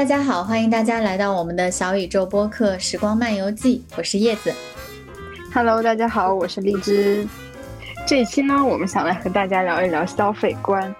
大家好，欢迎大家来到我们的小宇宙播客《时光漫游记》，我是叶子。Hello，大家好，我是荔枝。这一期呢，我们想来和大家聊一聊消费观。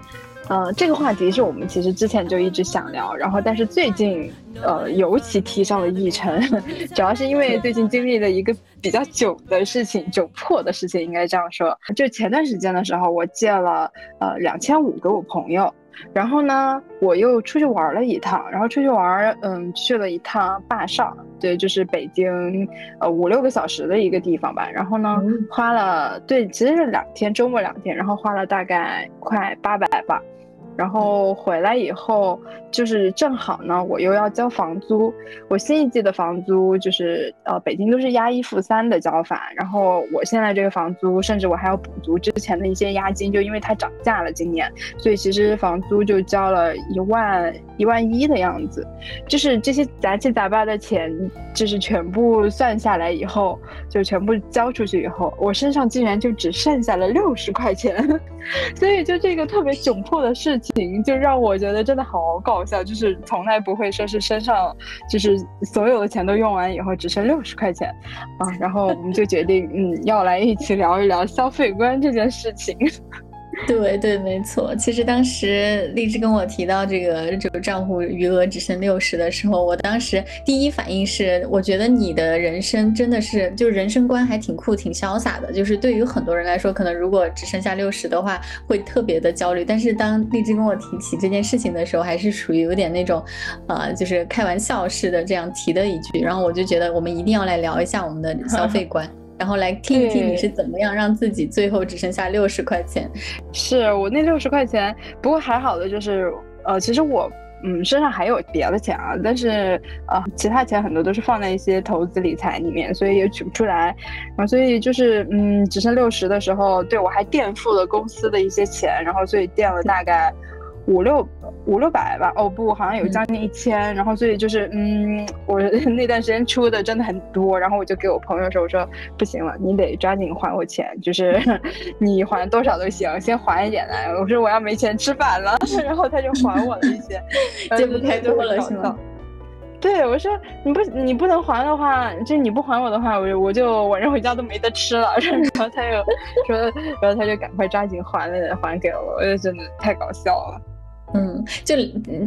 呃，这个话题是我们其实之前就一直想聊，然后但是最近呃尤其提上了议程，主要是因为最近经历了一个比较久的事情，窘迫的事情应该这样说。就前段时间的时候，我借了呃两千五给我朋友。然后呢，我又出去玩了一趟，然后出去玩，嗯，去了一趟坝上，对，就是北京，呃，五六个小时的一个地方吧。然后呢，花了，对，其实是两天，周末两天，然后花了大概快八百吧。然后回来以后，就是正好呢，我又要交房租。我新一季的房租就是呃，北京都是押一付三的交法。然后我现在这个房租，甚至我还要补足之前的一些押金，就因为它涨价了今年，所以其实房租就交了一万一万一的样子。就是这些杂七杂八的钱，就是全部算下来以后，就全部交出去以后，我身上竟然就只剩下了六十块钱。所以就这个特别窘迫的事情。就让我觉得真的好搞笑，就是从来不会说是身上就是所有的钱都用完以后只剩六十块钱啊，然后我们就决定嗯要来一起聊一聊消费观这件事情。对对，没错。其实当时荔枝跟我提到这个这个账户余额只剩六十的时候，我当时第一反应是，我觉得你的人生真的是，就是人生观还挺酷、挺潇洒的。就是对于很多人来说，可能如果只剩下六十的话，会特别的焦虑。但是当荔枝跟我提起这件事情的时候，还是属于有点那种，呃，就是开玩笑似的这样提的一句。然后我就觉得我们一定要来聊一下我们的消费观。然后来听一听你是怎么样让自己最后只剩下六十块钱。是我那六十块钱，不过还好的就是，呃，其实我嗯身上还有别的钱啊，但是呃其他钱很多都是放在一些投资理财里面，所以也取不出来。然后所以就是嗯只剩六十的时候，对我还垫付了公司的一些钱，然后所以垫了大概。五六五六百吧，哦不，好像有将近一千，然后所以就是，嗯，我 那段时间出的真的很多，然后我就给我朋友说，我说不行了，你得抓紧还我钱，就是 你还多少都行，先还一点来。我说我要没钱吃饭了，然后他就还我了一些，借不太多了是吗？对，我说你不你不能还的话，就你不还我的话，我我就晚上回家都没得吃了。然后他又说，然后他就赶快抓紧还了，还给我，我就真的太搞笑了。嗯，就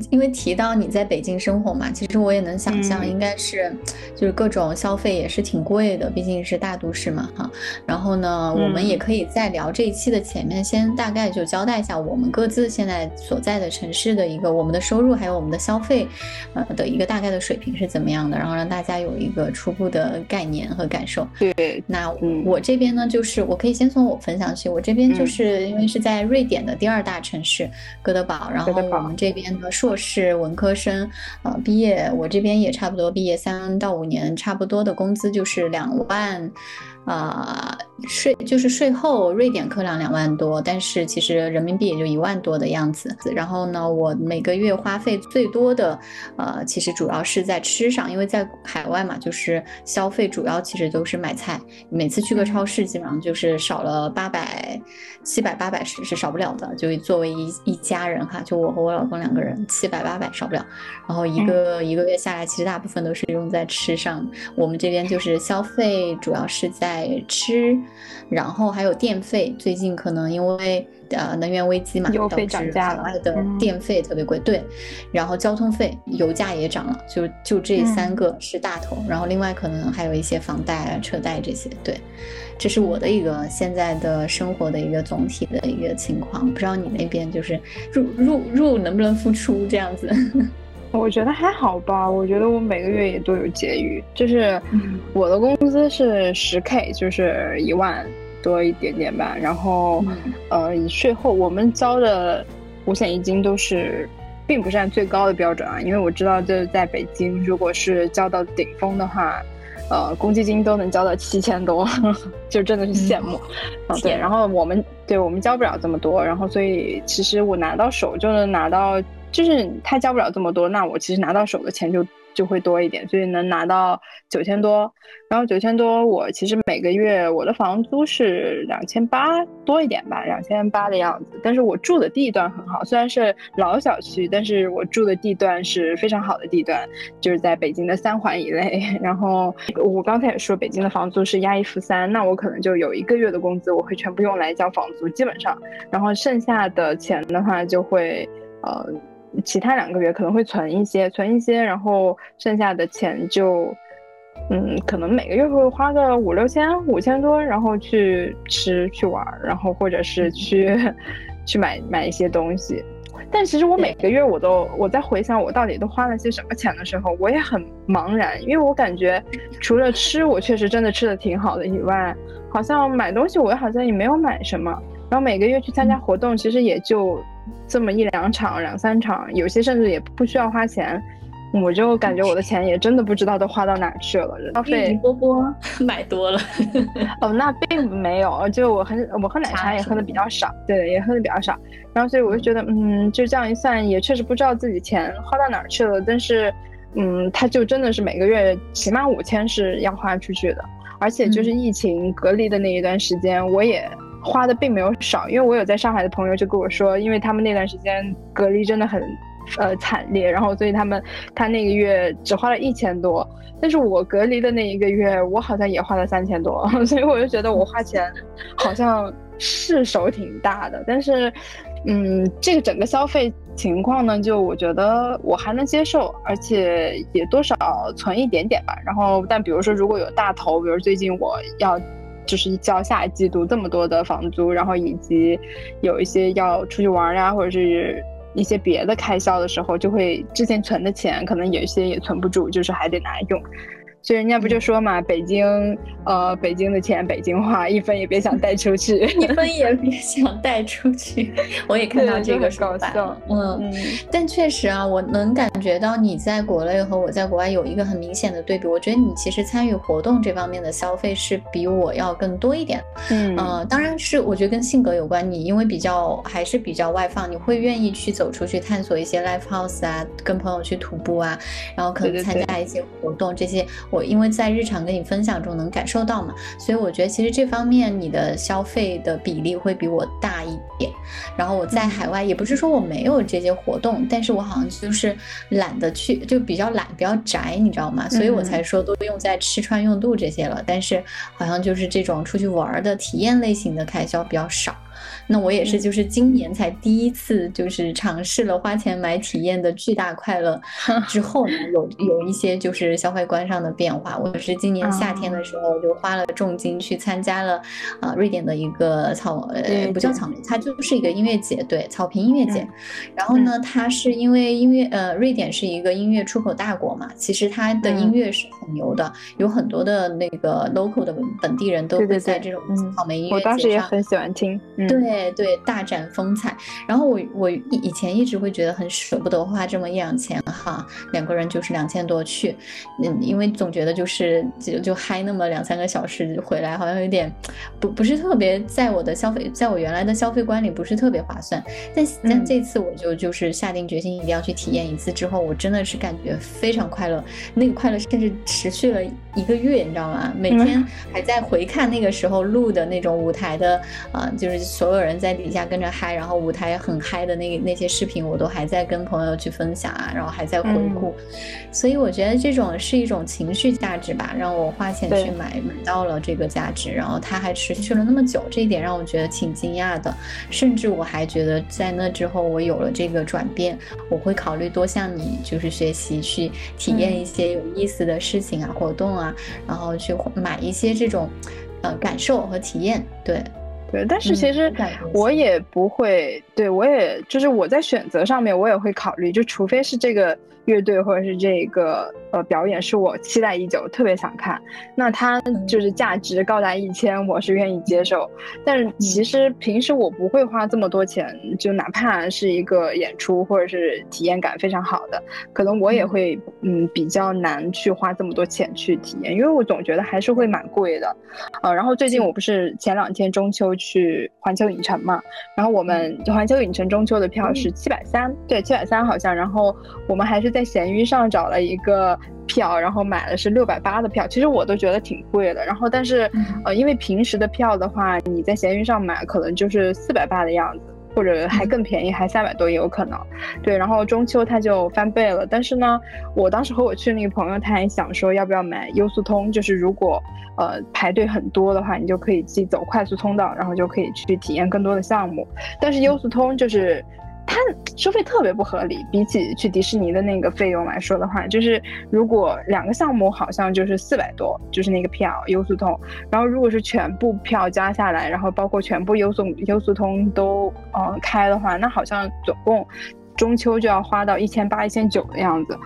因为提到你在北京生活嘛，其实我也能想象，应该是就是各种消费也是挺贵的，毕竟是大都市嘛，哈。然后呢，我们也可以在聊这一期的前面，先大概就交代一下我们各自现在所在的城市的一个我们的收入，还有我们的消费，呃的一个大概的水平是怎么样的，然后让大家有一个初步的概念和感受。对，那我这边呢，就是我可以先从我分享起，我这边就是因为是在瑞典的第二大城市哥德堡，然后。我们这边的硕士文科生，呃，毕业，我这边也差不多毕业三到五年，差不多的工资就是两万。啊，税就是税后瑞典克朗两万多，但是其实人民币也就一万多的样子。然后呢，我每个月花费最多的，呃，其实主要是在吃上，因为在海外嘛，就是消费主要其实都是买菜。每次去个超市，基本上就是少了八百、七百、八百是是少不了的。就作为一一家人哈，就我和我老公两个人，七百八百少不了。然后一个一个月下来，其实大部分都是用在吃上。我们这边就是消费主要是在。在吃，然后还有电费，最近可能因为呃能源危机嘛，导致涨价了的电费特别贵。对，然后交通费、油价也涨了，就就这三个是大头。然后另外可能还有一些房贷啊、车贷这些。对，这是我的一个现在的生活的一个总体的一个情况。不知道你那边就是入入入能不能付出这样子？我觉得还好吧，我觉得我每个月也都有结余，就是我的工资是十 K，就是一万多一点点吧。然后，呃，以税后我们交的五险一金都是，并不是按最高的标准啊，因为我知道就是在北京，如果是交到顶峰的话，呃，公积金都能交到七千多，就真的是羡慕。啊，对，然后我们对我们交不了这么多，然后所以其实我拿到手就能拿到。就是他交不了这么多，那我其实拿到手的钱就就会多一点，所以能拿到九千多。然后九千多，我其实每个月我的房租是两千八多一点吧，两千八的样子。但是我住的地段很好，虽然是老小区，但是我住的地段是非常好的地段，就是在北京的三环以内。然后我刚才也说，北京的房租是押一付三，那我可能就有一个月的工资，我会全部用来交房租，基本上。然后剩下的钱的话，就会呃，其他两个月可能会存一些，存一些，然后剩下的钱就。嗯，可能每个月会花个五六千、五千多，然后去吃、去玩，然后或者是去去买买一些东西。但其实我每个月我都我在回想我到底都花了些什么钱的时候，我也很茫然，因为我感觉 除了吃，我确实真的吃的挺好的以外，好像买东西我好像也没有买什么。然后每个月去参加活动，其实也就这么一两场、两三场，有些甚至也不需要花钱。我就感觉我的钱也真的不知道都花到哪去了，消费波波 买多了。哦，那并没有，就我很我喝奶茶也喝的比较少，对，也喝的比较少。然后所以我就觉得，嗯，就这样一算，也确实不知道自己钱花到哪儿去了。但是，嗯，他就真的是每个月起码五千是要花出去的，而且就是疫情隔离的那一段时间，我也花的并没有少，因为我有在上海的朋友就跟我说，因为他们那段时间隔离真的很。呃，惨烈，然后所以他们他那个月只花了一千多，但是我隔离的那一个月，我好像也花了三千多，所以我就觉得我花钱好像是手挺大的，但是，嗯，这个整个消费情况呢，就我觉得我还能接受，而且也多少存一点点吧。然后，但比如说如果有大头，比如最近我要就是交下季度这么多的房租，然后以及有一些要出去玩呀，或者是。一些别的开销的时候，就会之前存的钱，可能有一些也存不住，就是还得拿来用。所以人家不就说嘛，北京，呃，北京的钱北京花，一分也别想带出去，一分也别想带出去。我也看到这个说法，嗯，但确实啊，我能感觉到你在国内和我在国外有一个很明显的对比。我觉得你其实参与活动这方面的消费是比我要更多一点。嗯，呃，当然是我觉得跟性格有关。你因为比较还是比较外放，你会愿意去走出去探索一些 live house 啊，跟朋友去徒步啊，然后可能参加一些活动这些。我因为在日常跟你分享中能感受到嘛，所以我觉得其实这方面你的消费的比例会比我大一点。然后我在海外也不是说我没有这些活动，但是我好像就是懒得去，就比较懒，比较宅，你知道吗？所以我才说都用在吃穿用度这些了。但是好像就是这种出去玩的体验类型的开销比较少。那我也是，就是今年才第一次，就是尝试了花钱买体验的巨大快乐，之后呢，有有一些就是消费观上的变化。我是今年夏天的时候就花了重金去参加了啊瑞典的一个草呃不叫草莓，它就是一个音乐节，对草坪音乐节。然后呢，它是因为音乐呃瑞典是一个音乐出口大国嘛，其实它的音乐是很牛的，有很多的那个 local 的本地人都会在这种草莓音乐节上。我当时也很喜欢听，对。对对，大展风采。然后我我以以前一直会觉得很舍不得花这么一两千哈，两个人就是两千多去，嗯，因为总觉得就是就就嗨那么两三个小时回来，好像有点不不是特别在我的消费，在我原来的消费观里不是特别划算。但但这次我就就是下定决心一定要去体验一次，之后我真的是感觉非常快乐，那个快乐甚至持续了一个月，你知道吗？每天还在回看那个时候录的那种舞台的啊，就是所有。人在底下跟着嗨，然后舞台很嗨的那那些视频，我都还在跟朋友去分享啊，然后还在回顾，所以我觉得这种是一种情绪价值吧，让我花钱去买买到了这个价值，然后它还持续了那么久，这一点让我觉得挺惊讶的，甚至我还觉得在那之后我有了这个转变，我会考虑多向你就是学习，去体验一些有意思的事情啊、活动啊，然后去买一些这种呃感受和体验，对。对，但是其实我也不会，对我也就是我在选择上面我也会考虑，就除非是这个。乐队或者是这个呃表演是我期待已久，特别想看。那它就是价值高达一千，我是愿意接受。但是其实平时我不会花这么多钱，就哪怕是一个演出或者是体验感非常好的，可能我也会嗯比较难去花这么多钱去体验，因为我总觉得还是会蛮贵的。呃，然后最近我不是前两天中秋去环球影城嘛，然后我们环球影城中秋的票是七百三，对，七百三好像，然后我们还是。在闲鱼上找了一个票，然后买的是六百八的票，其实我都觉得挺贵的。然后但是呃，因为平时的票的话，你在闲鱼上买可能就是四百八的样子。或者还更便宜，还三百多也有可能。对，然后中秋它就翻倍了。但是呢，我当时和我去那个朋友，他还想说要不要买优速通，就是如果呃排队很多的话，你就可以自己走快速通道，然后就可以去体验更多的项目。但是优速通就是。它收费特别不合理，比起去迪士尼的那个费用来说的话，就是如果两个项目好像就是四百多，就是那个票优速通，然后如果是全部票加下来，然后包括全部优速优速通都嗯开的话，那好像总共。中秋就要花到一千八、一千九的样子，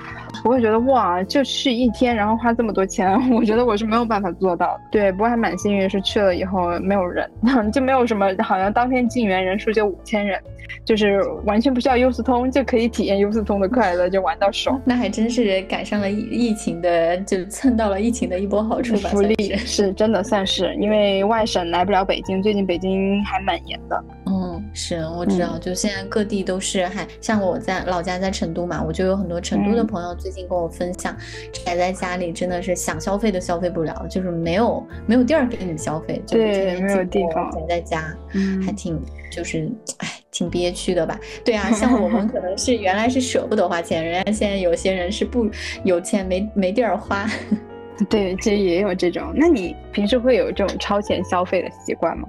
我会觉得哇，就去一天，然后花这么多钱，我觉得我是没有办法做到的。对，不过还蛮幸运，是去了以后没有人，就没有什么，好像当天进园人数就五千人，就是完全不需要优速通就可以体验优速通的快乐，就玩到爽。那还真是赶上了疫疫情的，就蹭到了疫情的一波好处吧？福利是 真的算是，因为外省来不了北京，最近北京还蛮严的。嗯，是我知道，就现在各地都是，还像我在老家在成都嘛，我就有很多成都的朋友最近跟我分享，宅在家里真的是想消费都消费不了，就是没有没有地儿给你消费，对，没有地方宅在家，嗯，还挺就是哎挺憋屈的吧？对啊，像我们可能是 原来是舍不得花钱，人家现在有些人是不有钱没没地儿花，对，其实也有这种。那你平时会有这种超前消费的习惯吗？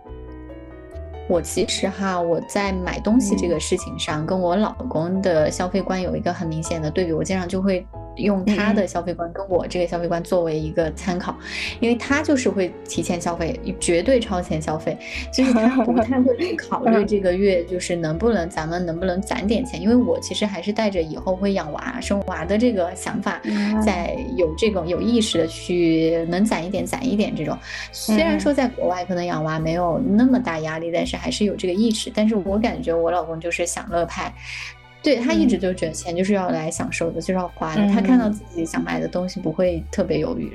我其实哈，我在买东西这个事情上，跟我老公的消费观有一个很明显的对比，我经常就会。用他的消费观跟我这个消费观作为一个参考，因为他就是会提前消费，绝对超前消费，就是他不 太会去考虑这个月就是能不能咱们能不能攒点钱，因为我其实还是带着以后会养娃生娃的这个想法，在有这种有意识的去能攒一点攒一点这种。虽然说在国外可能养娃没有那么大压力，但是还是有这个意识。但是我感觉我老公就是享乐派。对他一直就觉得钱就是要来享受的，就是要花的。他看到自己想买的东西不会特别犹豫。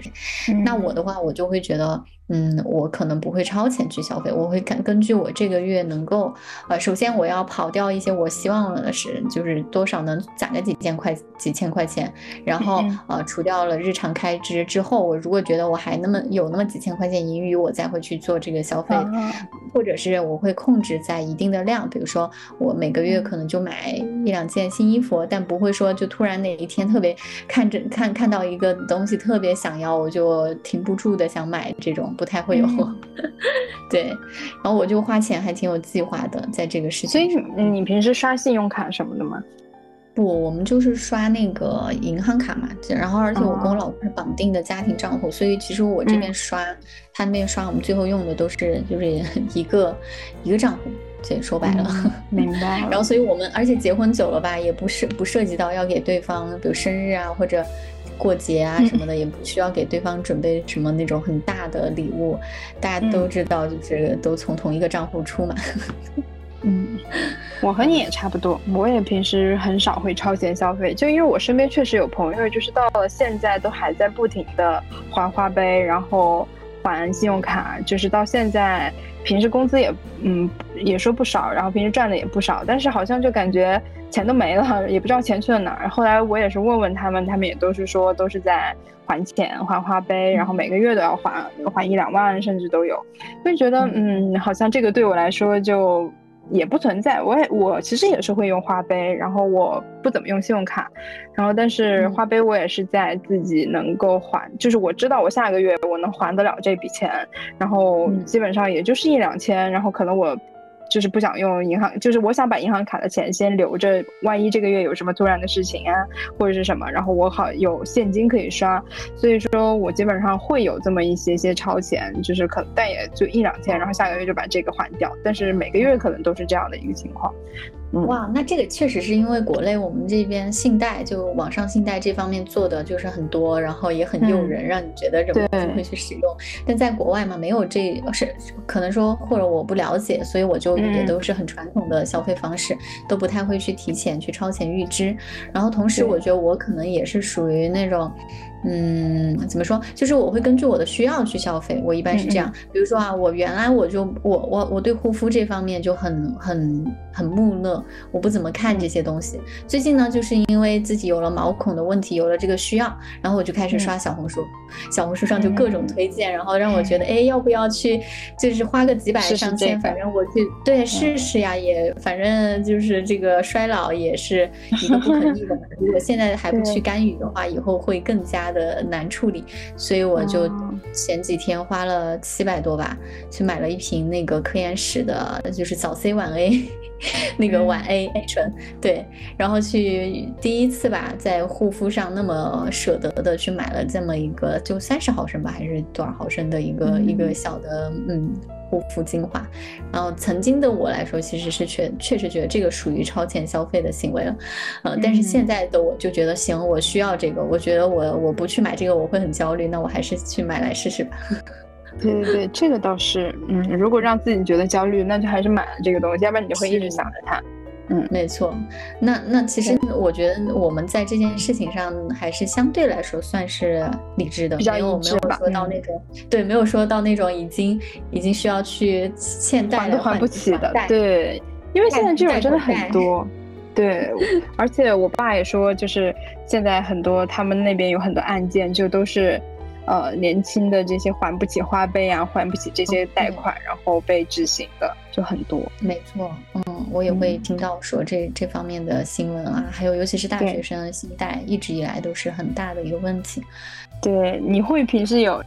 那我的话，我就会觉得。嗯，我可能不会超前去消费，我会看根据我这个月能够，呃，首先我要跑掉一些我希望的是，就是多少能攒个几千块几千块钱，然后呃，除掉了日常开支之后，我如果觉得我还那么有那么几千块钱盈余，我再会去做这个消费，或者是我会控制在一定的量，比如说我每个月可能就买一两件新衣服，但不会说就突然哪一天特别看着看看到一个东西特别想要，我就停不住的想买这种。不太会有，对，然后我就花钱还挺有计划的，在这个事情。所以你平时刷信用卡什么的吗？不，我们就是刷那个银行卡嘛。然后，而且我跟我老公是绑定的家庭账户，所以其实我这边刷，他那边刷，我们最后用的都是就是一个一个账户。这说白了，明白。然后，所以我们而且结婚久了吧，也不是不涉及到要给对方，比如生日啊或者。过节啊什么的，也不需要给对方准备什么那种很大的礼物，大家都知道，就是都从同一个账户出嘛。嗯，我和你也差不多，我也平时很少会超前消费，就因为我身边确实有朋友，就是到了现在都还在不停的还花呗，然后还信用卡，就是到现在平时工资也嗯也说不少，然后平时赚的也不少，但是好像就感觉。钱都没了，也不知道钱去了哪儿。后来我也是问问他们，他们也都是说都是在还钱、还花呗，然后每个月都要还，还一两万甚至都有。就觉得，嗯，好像这个对我来说就也不存在。我也我其实也是会用花呗，然后我不怎么用信用卡，然后但是花呗我也是在自己能够还，就是我知道我下个月我能还得了这笔钱，然后基本上也就是一两千，然后可能我。就是不想用银行，就是我想把银行卡的钱先留着，万一这个月有什么突然的事情啊，或者是什么，然后我好有现金可以刷。所以说我基本上会有这么一些些超前，就是可但也就一两千，然后下个月就把这个还掉。但是每个月可能都是这样的一个情况。哇，那这个确实是因为国内我们这边信贷就网上信贷这方面做的就是很多，然后也很诱人，让你觉得忍不住会去使用。但在国外嘛，没有这是可能说或者我不了解，所以我就也都是很传统的消费方式，都不太会去提前去超前预支。然后同时，我觉得我可能也是属于那种。嗯，怎么说？就是我会根据我的需要去消费。我一般是这样，比如说啊，我原来我就我我我对护肤这方面就很很很木讷，我不怎么看这些东西。最近呢，就是因为自己有了毛孔的问题，有了这个需要，然后我就开始刷小红书，小红书上就各种推荐，然后让我觉得，哎，要不要去，就是花个几百上千，反正我去对试试呀，也反正就是这个衰老也是一个不可逆的。如果现在还不去干预的话，以后会更加。的难处理，所以我就前几天花了七百多吧，去买了一瓶那个科颜氏的，就是早 C 晚 A，那个晚 A A 醇，对，然后去第一次吧，在护肤上那么舍得的去买了这么一个，就三十毫升吧，还是多少毫升的一个一个小的，嗯。护肤精华，然后曾经的我来说，其实是确确实觉得这个属于超前消费的行为了，嗯，但是现在的我就觉得行，我需要这个，我觉得我我不去买这个我会很焦虑，那我还是去买来试试吧。对对对，这个倒是，嗯，如果让自己觉得焦虑，那就还是买了这个东西，要不然你就会一直想着它。嗯，没错。那那其实我觉得我们在这件事情上还是相对来说算是理智的，没有没有说到那种对，没有说到那种已经已经需要去欠贷都还不起的。对，因为现在这种真的很多。对，而且我爸也说，就是现在很多他们那边有很多案件，就都是呃年轻的这些还不起花呗啊，还不起这些贷款，然后被执行的。就很多，没错，嗯，我也会听到说这这方面的新闻啊，还有尤其是大学生信贷，一直以来都是很大的一个问题。对，你会平时有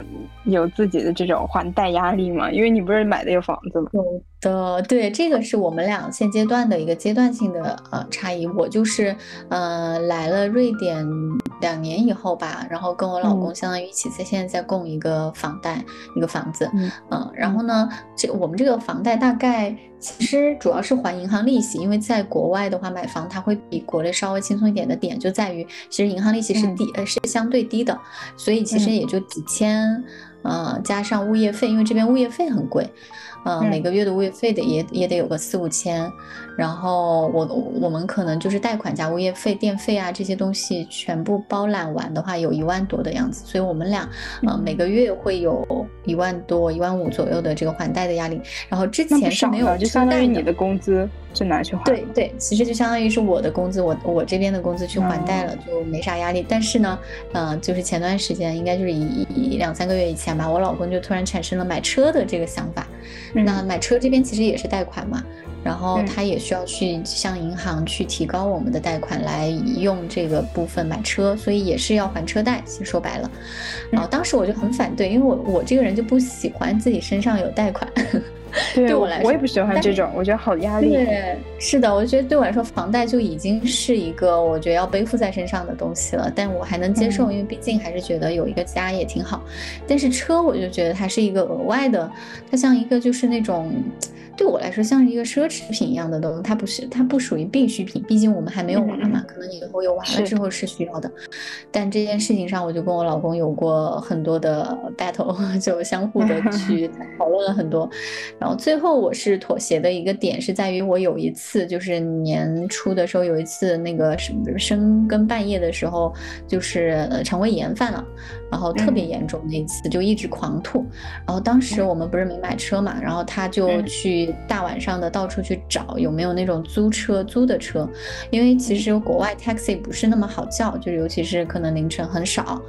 有自己的这种还贷压力吗？因为你不是买的有房子吗？有的，对，这个是我们俩现阶段的一个阶段性的呃差异。我就是呃来了瑞典两年以后吧，然后跟我老公相当于一起在现在在供一个房贷，一个房子，嗯，然后呢，这我们这个房贷大概。其实主要是还银行利息，因为在国外的话买房，它会比国内稍微轻松一点的点就在于，其实银行利息是低，呃是相对低的，所以其实也就几千，呃加上物业费，因为这边物业费很贵。嗯，每个月的物业费得也也得有个四五千，然后我我们可能就是贷款加物业费、电费啊这些东西全部包揽完的话，有一万多的样子，所以我们俩呃每个月会有一万多、一万五左右的这个还贷的压力。然后之前是没有，就相当于你的工资是拿去还。对对，其实就相当于是我的工资，我我这边的工资去还贷了，就没啥压力。但是呢，嗯，就是前段时间应该就是一一两三个月以前吧，我老公就突然产生了买车的这个想法。那买车这边其实也是贷款嘛，然后他也需要去向银行去提高我们的贷款来用这个部分买车，所以也是要还车贷。其实说白了，然后当时我就很反对，因为我我这个人就不喜欢自己身上有贷款。对我来说，我也不喜欢这种，我觉得好压力。对，是的，我觉得对我来说，房贷就已经是一个我觉得要背负在身上的东西了。但我还能接受，因为毕竟还是觉得有一个家也挺好。但是车，我就觉得它是一个额外的，它像一个就是那种。对我来说像是一个奢侈品一样的东西，它不是，它不属于必需品。毕竟我们还没有娃嘛，可能以后有娃了之后是需要的。但这件事情上，我就跟我老公有过很多的 battle，就相互的去 讨论了很多。然后最后我是妥协的一个点是在于，我有一次就是年初的时候有一次那个什么深更半夜的时候，就是肠胃炎犯了。然后特别严重那次就一直狂吐，然后当时我们不是没买车嘛，然后他就去大晚上的到处去找有没有那种租车租的车，因为其实国外 taxi 不是那么好叫，就是尤其是可能凌晨很少。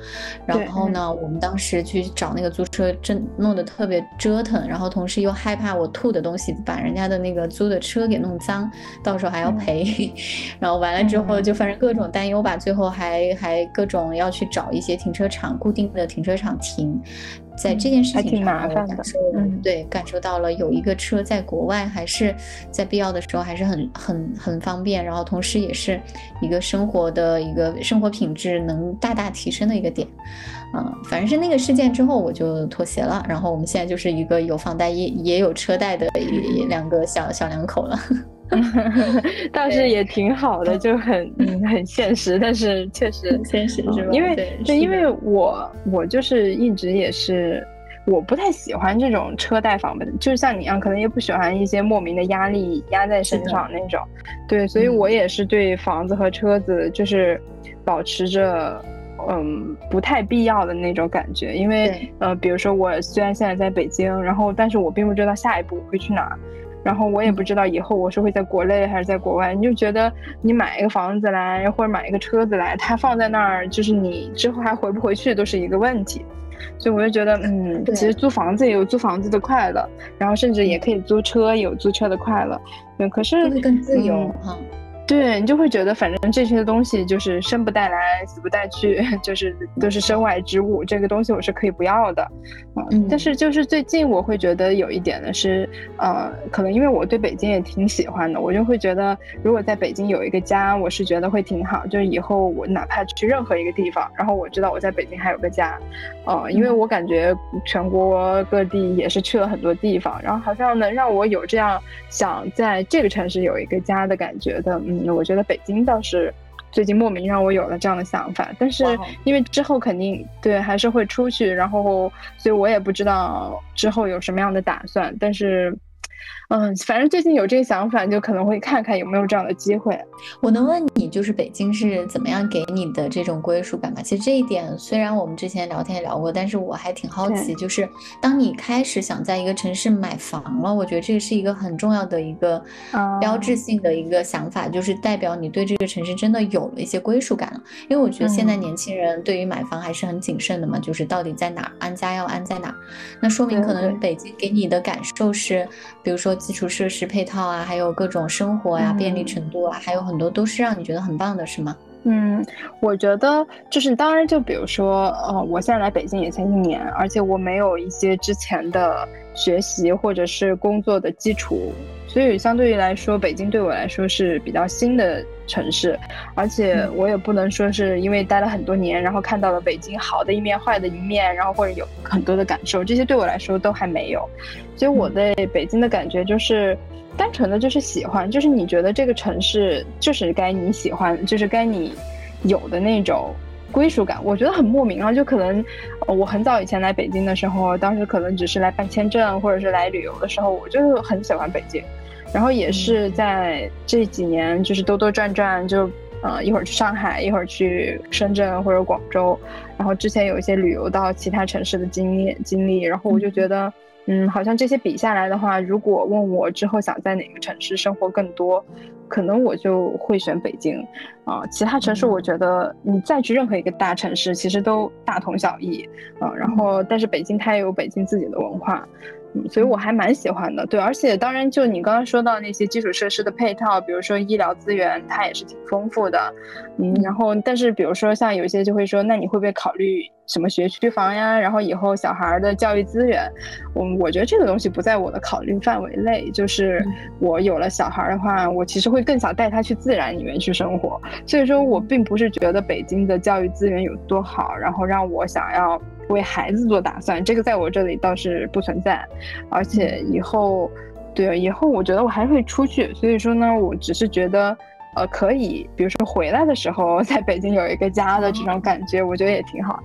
然后呢，我们当时去找那个租车，真弄得特别折腾，然后同时又害怕我吐的东西把人家的那个租的车给弄脏，到时候还要赔。然后完了之后就反正各种担忧吧，最后还还各种要去找一些停车场。固定的停车场停，在这件事情上，我感受，对，感受到了有一个车在国外，还是在必要的时候还是很很很方便，然后同时也是一个生活的一个生活品质能大大提升的一个点，嗯，反正是那个事件之后我就妥协了，然后我们现在就是一个有房贷也也有车贷的两个小小两口了。倒是也挺好的，就很很现实，但是确实现实是吧？因为就因为我我就是一直也是我不太喜欢这种车贷房本，就是像你一样，可能也不喜欢一些莫名的压力压在身上那种。对，所以我也是对房子和车子就是保持着嗯不太必要的那种感觉，因为呃，比如说我虽然现在在北京，然后但是我并不知道下一步会去哪儿，然后我也不知道以后我是会在国内还是在国外，你就觉得你买一个房子来或者买一个车子来，它放在那儿，就是你之后还回不回去都是一个问题。所以我就觉得，嗯，其实租房子也有租房子的快乐，然后甚至也可以租车，有租车的快乐。嗯，可是会更自由哈。对你就会觉得，反正这些东西就是生不带来，死不带去，就是都是身外之物。这个东西我是可以不要的，嗯。但是就是最近我会觉得有一点的是，呃，可能因为我对北京也挺喜欢的，我就会觉得如果在北京有一个家，我是觉得会挺好。就是以后我哪怕去任何一个地方，然后我知道我在北京还有个家，呃，因为我感觉全国各地也是去了很多地方，然后好像能让我有这样想在这个城市有一个家的感觉的，嗯。我觉得北京倒是最近莫名让我有了这样的想法，但是因为之后肯定对还是会出去，然后所以我也不知道之后有什么样的打算，但是。嗯，反正最近有这个想法，就可能会看看有没有这样的机会。我能问你，就是北京是怎么样给你的这种归属感吗？其实这一点虽然我们之前聊天也聊过，但是我还挺好奇，就是当你开始想在一个城市买房了，我觉得这个是一个很重要的一个标志性的一个想法，就是代表你对这个城市真的有了一些归属感了。因为我觉得现在年轻人对于买房还是很谨慎的嘛，就是到底在哪儿安家要安在哪儿，那说明可能北京给你的感受是，比如说。基础设施配套啊，还有各种生活呀便利程度啊，还有很多都是让你觉得很棒的，是吗？嗯，我觉得就是当然，就比如说，呃，我现在来北京也才一年，而且我没有一些之前的学习或者是工作的基础，所以相对于来说，北京对我来说是比较新的城市，而且我也不能说是因为待了很多年，然后看到了北京好的一面、坏的一面，然后或者有很多的感受，这些对我来说都还没有，所以我对北京的感觉就是。单纯的就是喜欢，就是你觉得这个城市就是该你喜欢，就是该你有的那种归属感。我觉得很莫名啊，就可能我很早以前来北京的时候，当时可能只是来办签证或者是来旅游的时候，我就很喜欢北京。然后也是在这几年，就是兜兜转转，就呃一会儿去上海，一会儿去深圳或者广州，然后之前有一些旅游到其他城市的经历经历，然后我就觉得。嗯，好像这些比下来的话，如果问我之后想在哪个城市生活更多，可能我就会选北京。啊，其他城市我觉得你再去任何一个大城市，其实都大同小异。啊，然后但是北京它也有北京自己的文化。所以我还蛮喜欢的，对，而且当然，就你刚刚说到那些基础设施的配套，比如说医疗资源，它也是挺丰富的，嗯，然后但是比如说像有些就会说，那你会不会考虑什么学区房呀？然后以后小孩的教育资源，我我觉得这个东西不在我的考虑范围内。就是我有了小孩的话，我其实会更想带他去自然里面去生活，所以说我并不是觉得北京的教育资源有多好，然后让我想要。为孩子做打算，这个在我这里倒是不存在，而且以后，对，以后我觉得我还会出去，所以说呢，我只是觉得，呃，可以，比如说回来的时候，在北京有一个家的这种感觉，我觉得也挺好。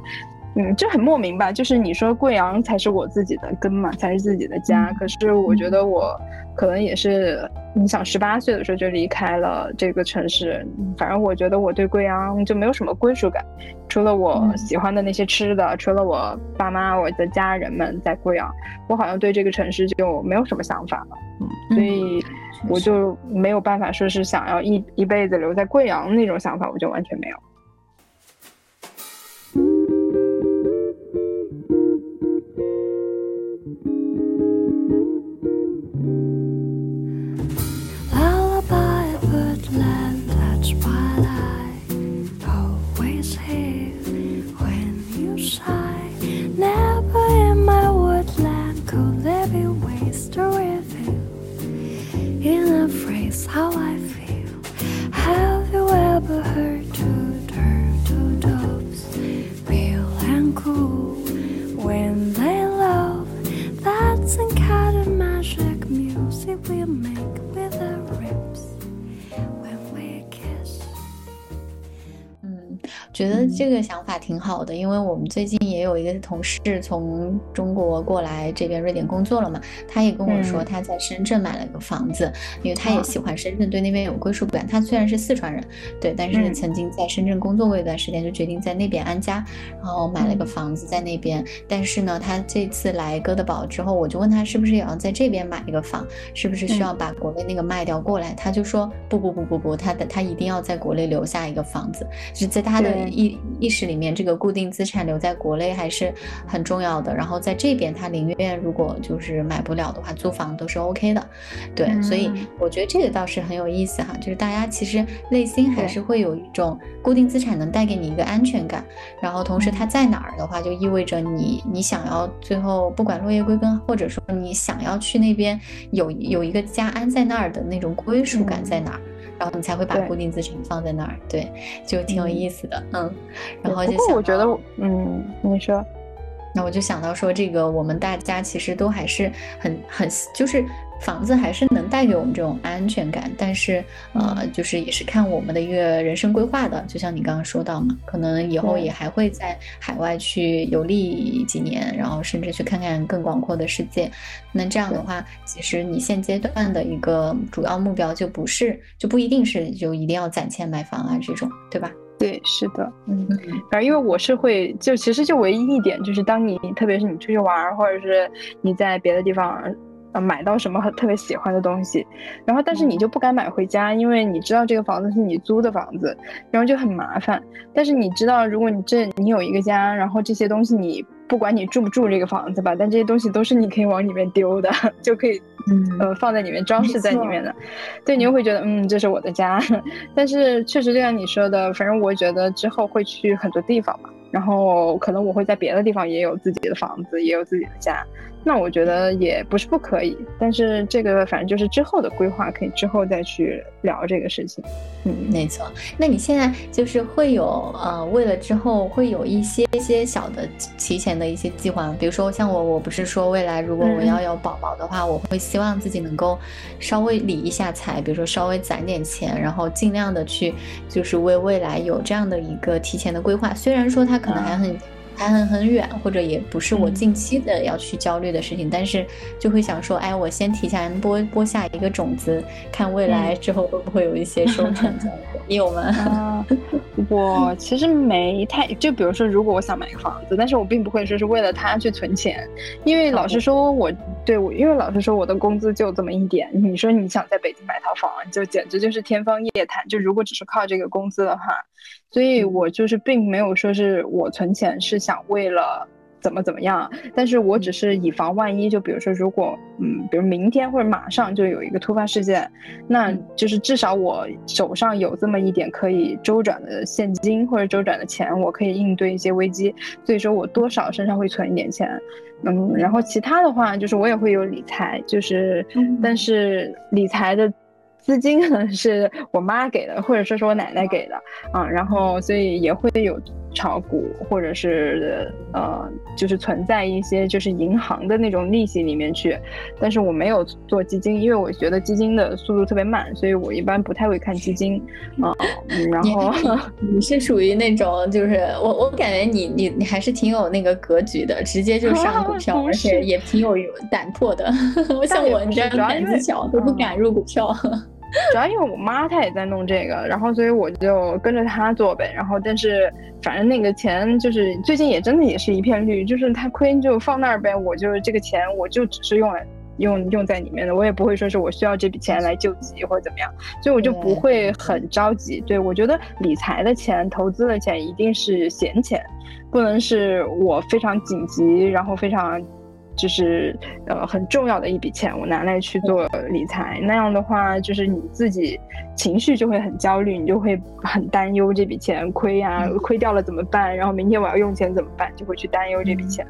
嗯，这很莫名吧？就是你说贵阳才是我自己的根嘛，才是自己的家。可是我觉得我可能也是，你想十八岁的时候就离开了这个城市。反正我觉得我对贵阳就没有什么归属感，除了我喜欢的那些吃的，除了我爸妈、我的家人们在贵阳，我好像对这个城市就没有什么想法了。嗯，所以我就没有办法说是想要一一辈子留在贵阳那种想法，我就完全没有。is how I feel. 这个想法挺好的，因为我们最近也有一个同事从中国过来这边瑞典工作了嘛。他也跟我说他在深圳买了个房子，因为他也喜欢深圳，对那边有归属感。他虽然是四川人，对，但是曾经在深圳工作过一段时间，就决定在那边安家，然后买了个房子在那边。但是呢，他这次来哥德堡之后，我就问他是不是也要在这边买一个房，是不是需要把国内那个卖掉过来。他就说：‘不，不，不，不，不，他的，他一定要在国内留下一个房子’，就是在他的一。意识里面，这个固定资产留在国内还是很重要的。然后在这边，他宁愿如果就是买不了的话，租房都是 OK 的。对，所以我觉得这个倒是很有意思哈，就是大家其实内心还是会有一种固定资产能带给你一个安全感，然后同时它在哪儿的话，就意味着你你想要最后不管落叶归根，或者说你想要去那边有有一个家安在那儿的那种归属感在哪儿。然后你才会把固定资产放在那儿，对，就挺有意思的，嗯。然后就想，我觉得，嗯，你说，那我就想到说，这个我们大家其实都还是很很就是。房子还是能带给我们这种安全感，但是呃，就是也是看我们的一个人生规划的。就像你刚刚说到嘛，可能以后也还会在海外去游历几年，然后甚至去看看更广阔的世界。那这样的话，其实你现阶段的一个主要目标就不是，就不一定是就一定要攒钱买房啊这种，对吧？对，是的，嗯，反正因为我是会，就其实就唯一一点就是，当你特别是你出去玩，或者是你在别的地方。啊，买到什么很特别喜欢的东西，然后但是你就不敢买回家，因为你知道这个房子是你租的房子，然后就很麻烦。但是你知道，如果你这你有一个家，然后这些东西你不管你住不住这个房子吧，但这些东西都是你可以往里面丢的，就可以，呃，放在里面装饰在里面的。对，你又会觉得，嗯，这是我的家。但是确实就像你说的，反正我觉得之后会去很多地方嘛，然后可能我会在别的地方也有自己的房子，也有自己的家。那我觉得也不是不可以，但是这个反正就是之后的规划，可以之后再去聊这个事情。嗯，没错。那你现在就是会有呃，为了之后会有一些一些小的提前的一些计划，比如说像我，我不是说未来如果我要有宝宝的话，我会希望自己能够稍微理一下财，比如说稍微攒点钱，然后尽量的去就是为未来有这样的一个提前的规划。虽然说他可能还很。还很很远，或者也不是我近期的要去焦虑的事情，但是就会想说，哎，我先提前播播下一个种子，看未来之后会不会有一些收成。你有吗？我其实没太，就比如说，如果我想买个房子，但是我并不会说是为了它去存钱，因为老实说，我对我，因为老实说，我的工资就这么一点。你说你想在北京买套房，就简直就是天方夜谭。就如果只是靠这个工资的话。所以我就是并没有说是我存钱是想为了怎么怎么样，但是我只是以防万一，就比如说如果嗯，比如明天或者马上就有一个突发事件，那就是至少我手上有这么一点可以周转的现金或者周转的钱，我可以应对一些危机。所以说我多少身上会存一点钱，嗯，然后其他的话就是我也会有理财，就是但是理财的。资金呢是我妈给的，或者说是我奶奶给的，嗯，然后所以也会有炒股，或者是呃，就是存在一些就是银行的那种利息里面去，但是我没有做基金，因为我觉得基金的速度特别慢，所以我一般不太会看基金，啊，然后 你是属于那种就是我我感觉你你你还是挺有那个格局的，直接就上股票，而且也挺有胆魄的，像我这样胆子小都不敢入股票。主要因为我妈她也在弄这个，然后所以我就跟着她做呗。然后但是反正那个钱就是最近也真的也是一片绿，就是它亏就放那儿呗。我就这个钱我就只是用来用用在里面的，我也不会说是我需要这笔钱来救急或者怎么样，所以我就不会很着急。对我觉得理财的钱、投资的钱一定是闲钱，不能是我非常紧急，然后非常。就是呃很重要的一笔钱，我拿来去做理财，那样的话，就是你自己情绪就会很焦虑，你就会很担忧这笔钱亏呀，亏掉了怎么办？然后明天我要用钱怎么办？就会去担忧这笔钱。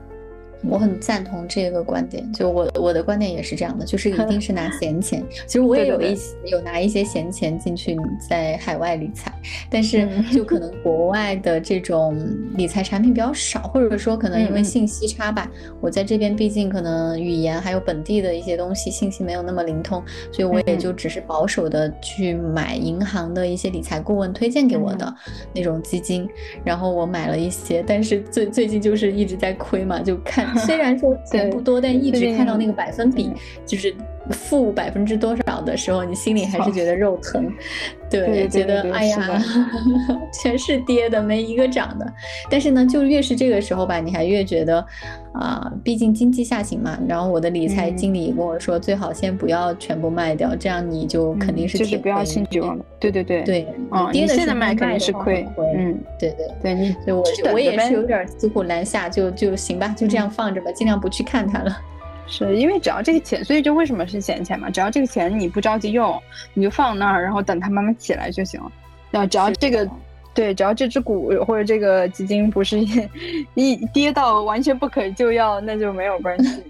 我很赞同这个观点，就我我的观点也是这样的，就是一定是拿 闲钱。其实我也有一些有拿一些闲钱进去在海外理财，但是就可能国外的这种理财产品比较少，或者说可能因为信息差吧。我在这边毕竟可能语言还有本地的一些东西信息没有那么灵通，所以我也就只是保守的去买银行的一些理财顾问推荐给我的那种基金，然后我买了一些，但是最最近就是一直在亏嘛，就看。虽然说钱不多，但一直看到那个百分比，就是负百分之多少的时候，你心里还是觉得肉疼。对，觉得哎呀，全是跌的，没一个涨的。但是呢，就越是这个时候吧，你还越觉得啊，毕竟经济下行嘛。然后我的理财经理跟我说，最好先不要全部卖掉，这样你就肯定是就是不要轻举妄动。对对对对，嗯，跌的现在卖肯定是亏。嗯，对对对，你对我我也是有点骑虎难下，就就行吧，就这样放着吧，尽量不去看它了。是因为只要这个钱，所以就为什么是闲钱嘛？只要这个钱你不着急用，你就放那儿，然后等它慢慢起来就行了。那只要这个，对，只要这只股或者这个基金不是一跌到完全不可救药，那就没有关系。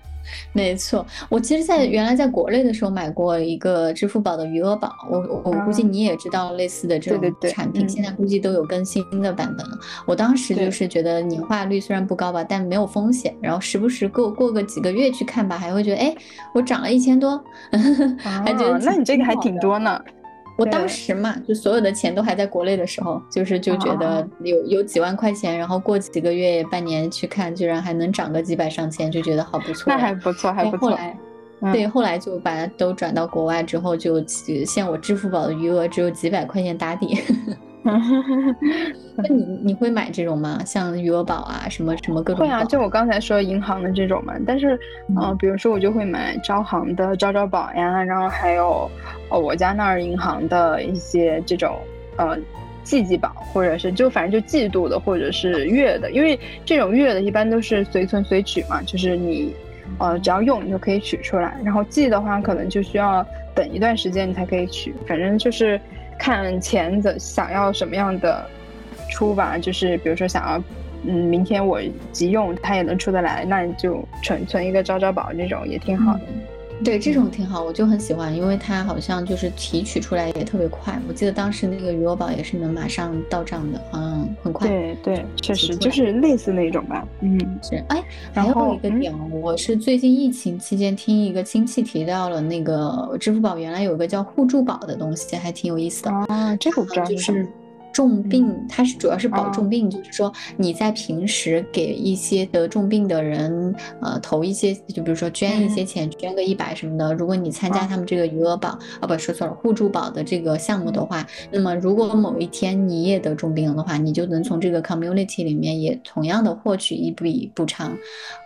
没错，我其实，在原来在国内的时候买过一个支付宝的余额宝，我我估计你也知道类似的这种产品，现在估计都有更新的版本了。我当时就是觉得年化率虽然不高吧，但没有风险，然后时不时过过个几个月去看吧，还会觉得哎，我涨了一千多，还觉得那你这个还挺多呢。我当时嘛，就所有的钱都还在国内的时候，就是就觉得有有几万块钱，然后过几个月、半年去看，居然还能涨个几百上千，就觉得好不错。那还不错，还不错。后来，对，后来就把它都转到国外之后，就现我支付宝的余额只有几百块钱打底。那你 你会买这种吗？像余额宝啊，什么什么各种？会啊，就我刚才说银行的这种嘛。但是，嗯，比如说我就会买招行的招招宝呀，然后还有，哦，我家那儿银行的一些这种，呃，季季宝，或者是就反正就季度的，或者是月的，因为这种月的一般都是随存随取嘛，就是你，呃，只要用你就可以取出来。然后季的话，可能就需要等一段时间你才可以取，反正就是。看钱的想要什么样的出吧，就是比如说想要，嗯，明天我急用，它也能出得来，那你就存存一个招招宝这种也挺好的。对，这种挺好，我就很喜欢，因为它好像就是提取出来也特别快。我记得当时那个余额宝也是能马上到账的，嗯，很快。对对，确实就是类似那种吧。嗯，是。哎，还有一个点，我是最近疫情期间听一个亲戚提到了那个支付宝原来有个叫互助宝的东西，还挺有意思的。啊，这个我不知道。就是。重病，它是主要是保重病，就是说你在平时给一些得重病的人，呃，投一些，就比如说捐一些钱，捐个一百什么的。如果你参加他们这个余额宝，啊，不说错了，互助宝的这个项目的话，那么如果某一天你也得重病了的话，你就能从这个 community 里面也同样的获取一笔补偿，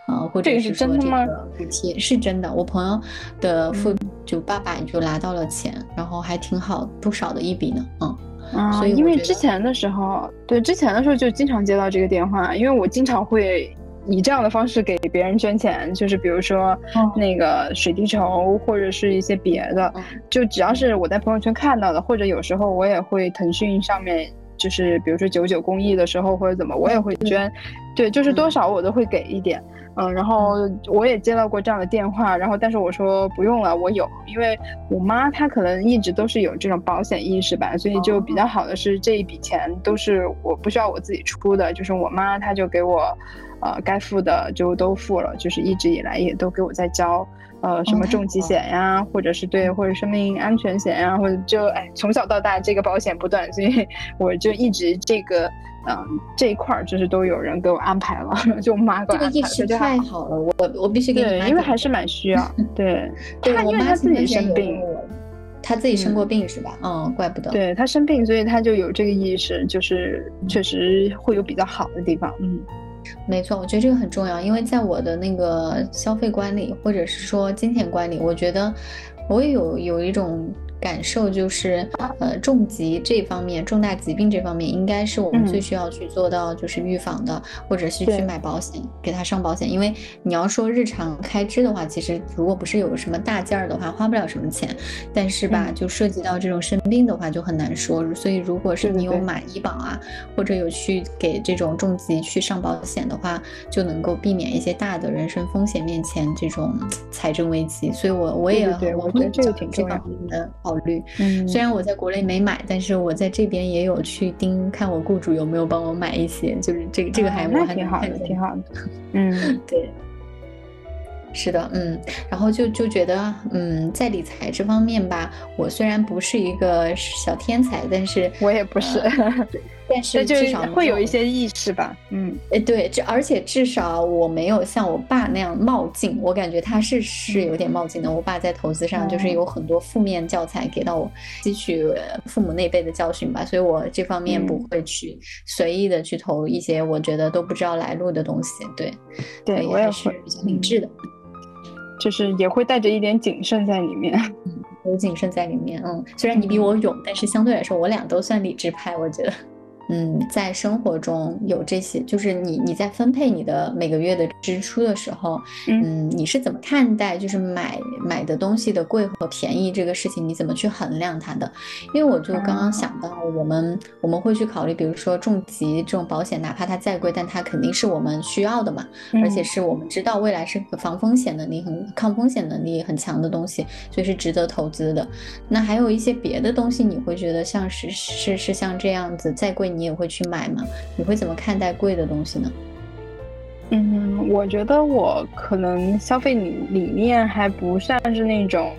呃，或者是说这个补贴是真的。我朋友的父就爸爸就拿到了钱，然后还挺好，不少的一笔呢，嗯。啊，因为之前的时候，对之前的时候就经常接到这个电话，因为我经常会以这样的方式给别人捐钱，就是比如说那个水滴筹或者是一些别的，就只要是我在朋友圈看到的，或者有时候我也会腾讯上面，就是比如说九九公益的时候或者怎么，我也会捐，对，就是多少我都会给一点。嗯，然后我也接到过这样的电话，然后但是我说不用了，我有，因为我妈她可能一直都是有这种保险意识吧，所以就比较好的是这一笔钱都是我不需要我自己出的，就是我妈她就给我，呃，该付的就都付了，就是一直以来也都给我在交，呃，什么重疾险呀，或者是对，或者生命安全险呀，或者就哎从小到大这个保险不断，所以我就一直这个。嗯，这一块儿就是都有人给我安排了，就我妈给我安排。这个意识太好了，我我必须给你。对，因为还是蛮需要。对，他因为他自己生病，他自己生过病是吧？嗯，怪不得。对他生病，所以他就有这个意识，就是确实会有比较好的地方。嗯，没错，我觉得这个很重要，因为在我的那个消费观里，或者是说金钱观里，我觉得我也有有一种。感受就是，呃，重疾这方面，重大疾病这方面，应该是我们最需要去做到就是预防的，或者是去买保险，给他上保险。因为你要说日常开支的话，其实如果不是有什么大件儿的话，花不了什么钱。但是吧，就涉及到这种生病的话，就很难说。所以如果是你有买医保啊，或者有去给这种重疾去上保险的话，就能够避免一些大的人身风险面前这种财政危机。所以我我也我觉得这个挺重要的考虑。嗯，虽然我在国内没买，但是我在这边也有去盯看我雇主有没有帮我买一些，就是这个这个还我还挺好的，挺好的。嗯，对。是的，嗯，然后就就觉得，嗯，在理财这方面吧，我虽然不是一个小天才，但是我也不是，但是至少会有一些意识吧，嗯，哎，对，这而且至少我没有像我爸那样冒进，我感觉他是是有点冒进的。我爸在投资上就是有很多负面教材给到我，吸取父母那辈的教训吧，所以我这方面不会去随意的去投一些我觉得都不知道来路的东西，对，对我也是比较理智的。就是也会带着一点谨慎在里面，有谨慎在里面。嗯，虽然你比我勇，但是相对来说，我俩都算理智派，我觉得。嗯，在生活中有这些，就是你你在分配你的每个月的支出的时候，嗯，你是怎么看待就是买买的东西的贵和便宜这个事情？你怎么去衡量它的？因为我就刚刚想到，我们我们会去考虑，比如说重疾这种保险，哪怕它再贵，但它肯定是我们需要的嘛，而且是我们知道未来是个防风险能力很抗风险能力很强的东西，所以是值得投资的。那还有一些别的东西，你会觉得像是是是像这样子再贵。你也会去买吗？你会怎么看待贵的东西呢？嗯，我觉得我可能消费理理念还不算是那种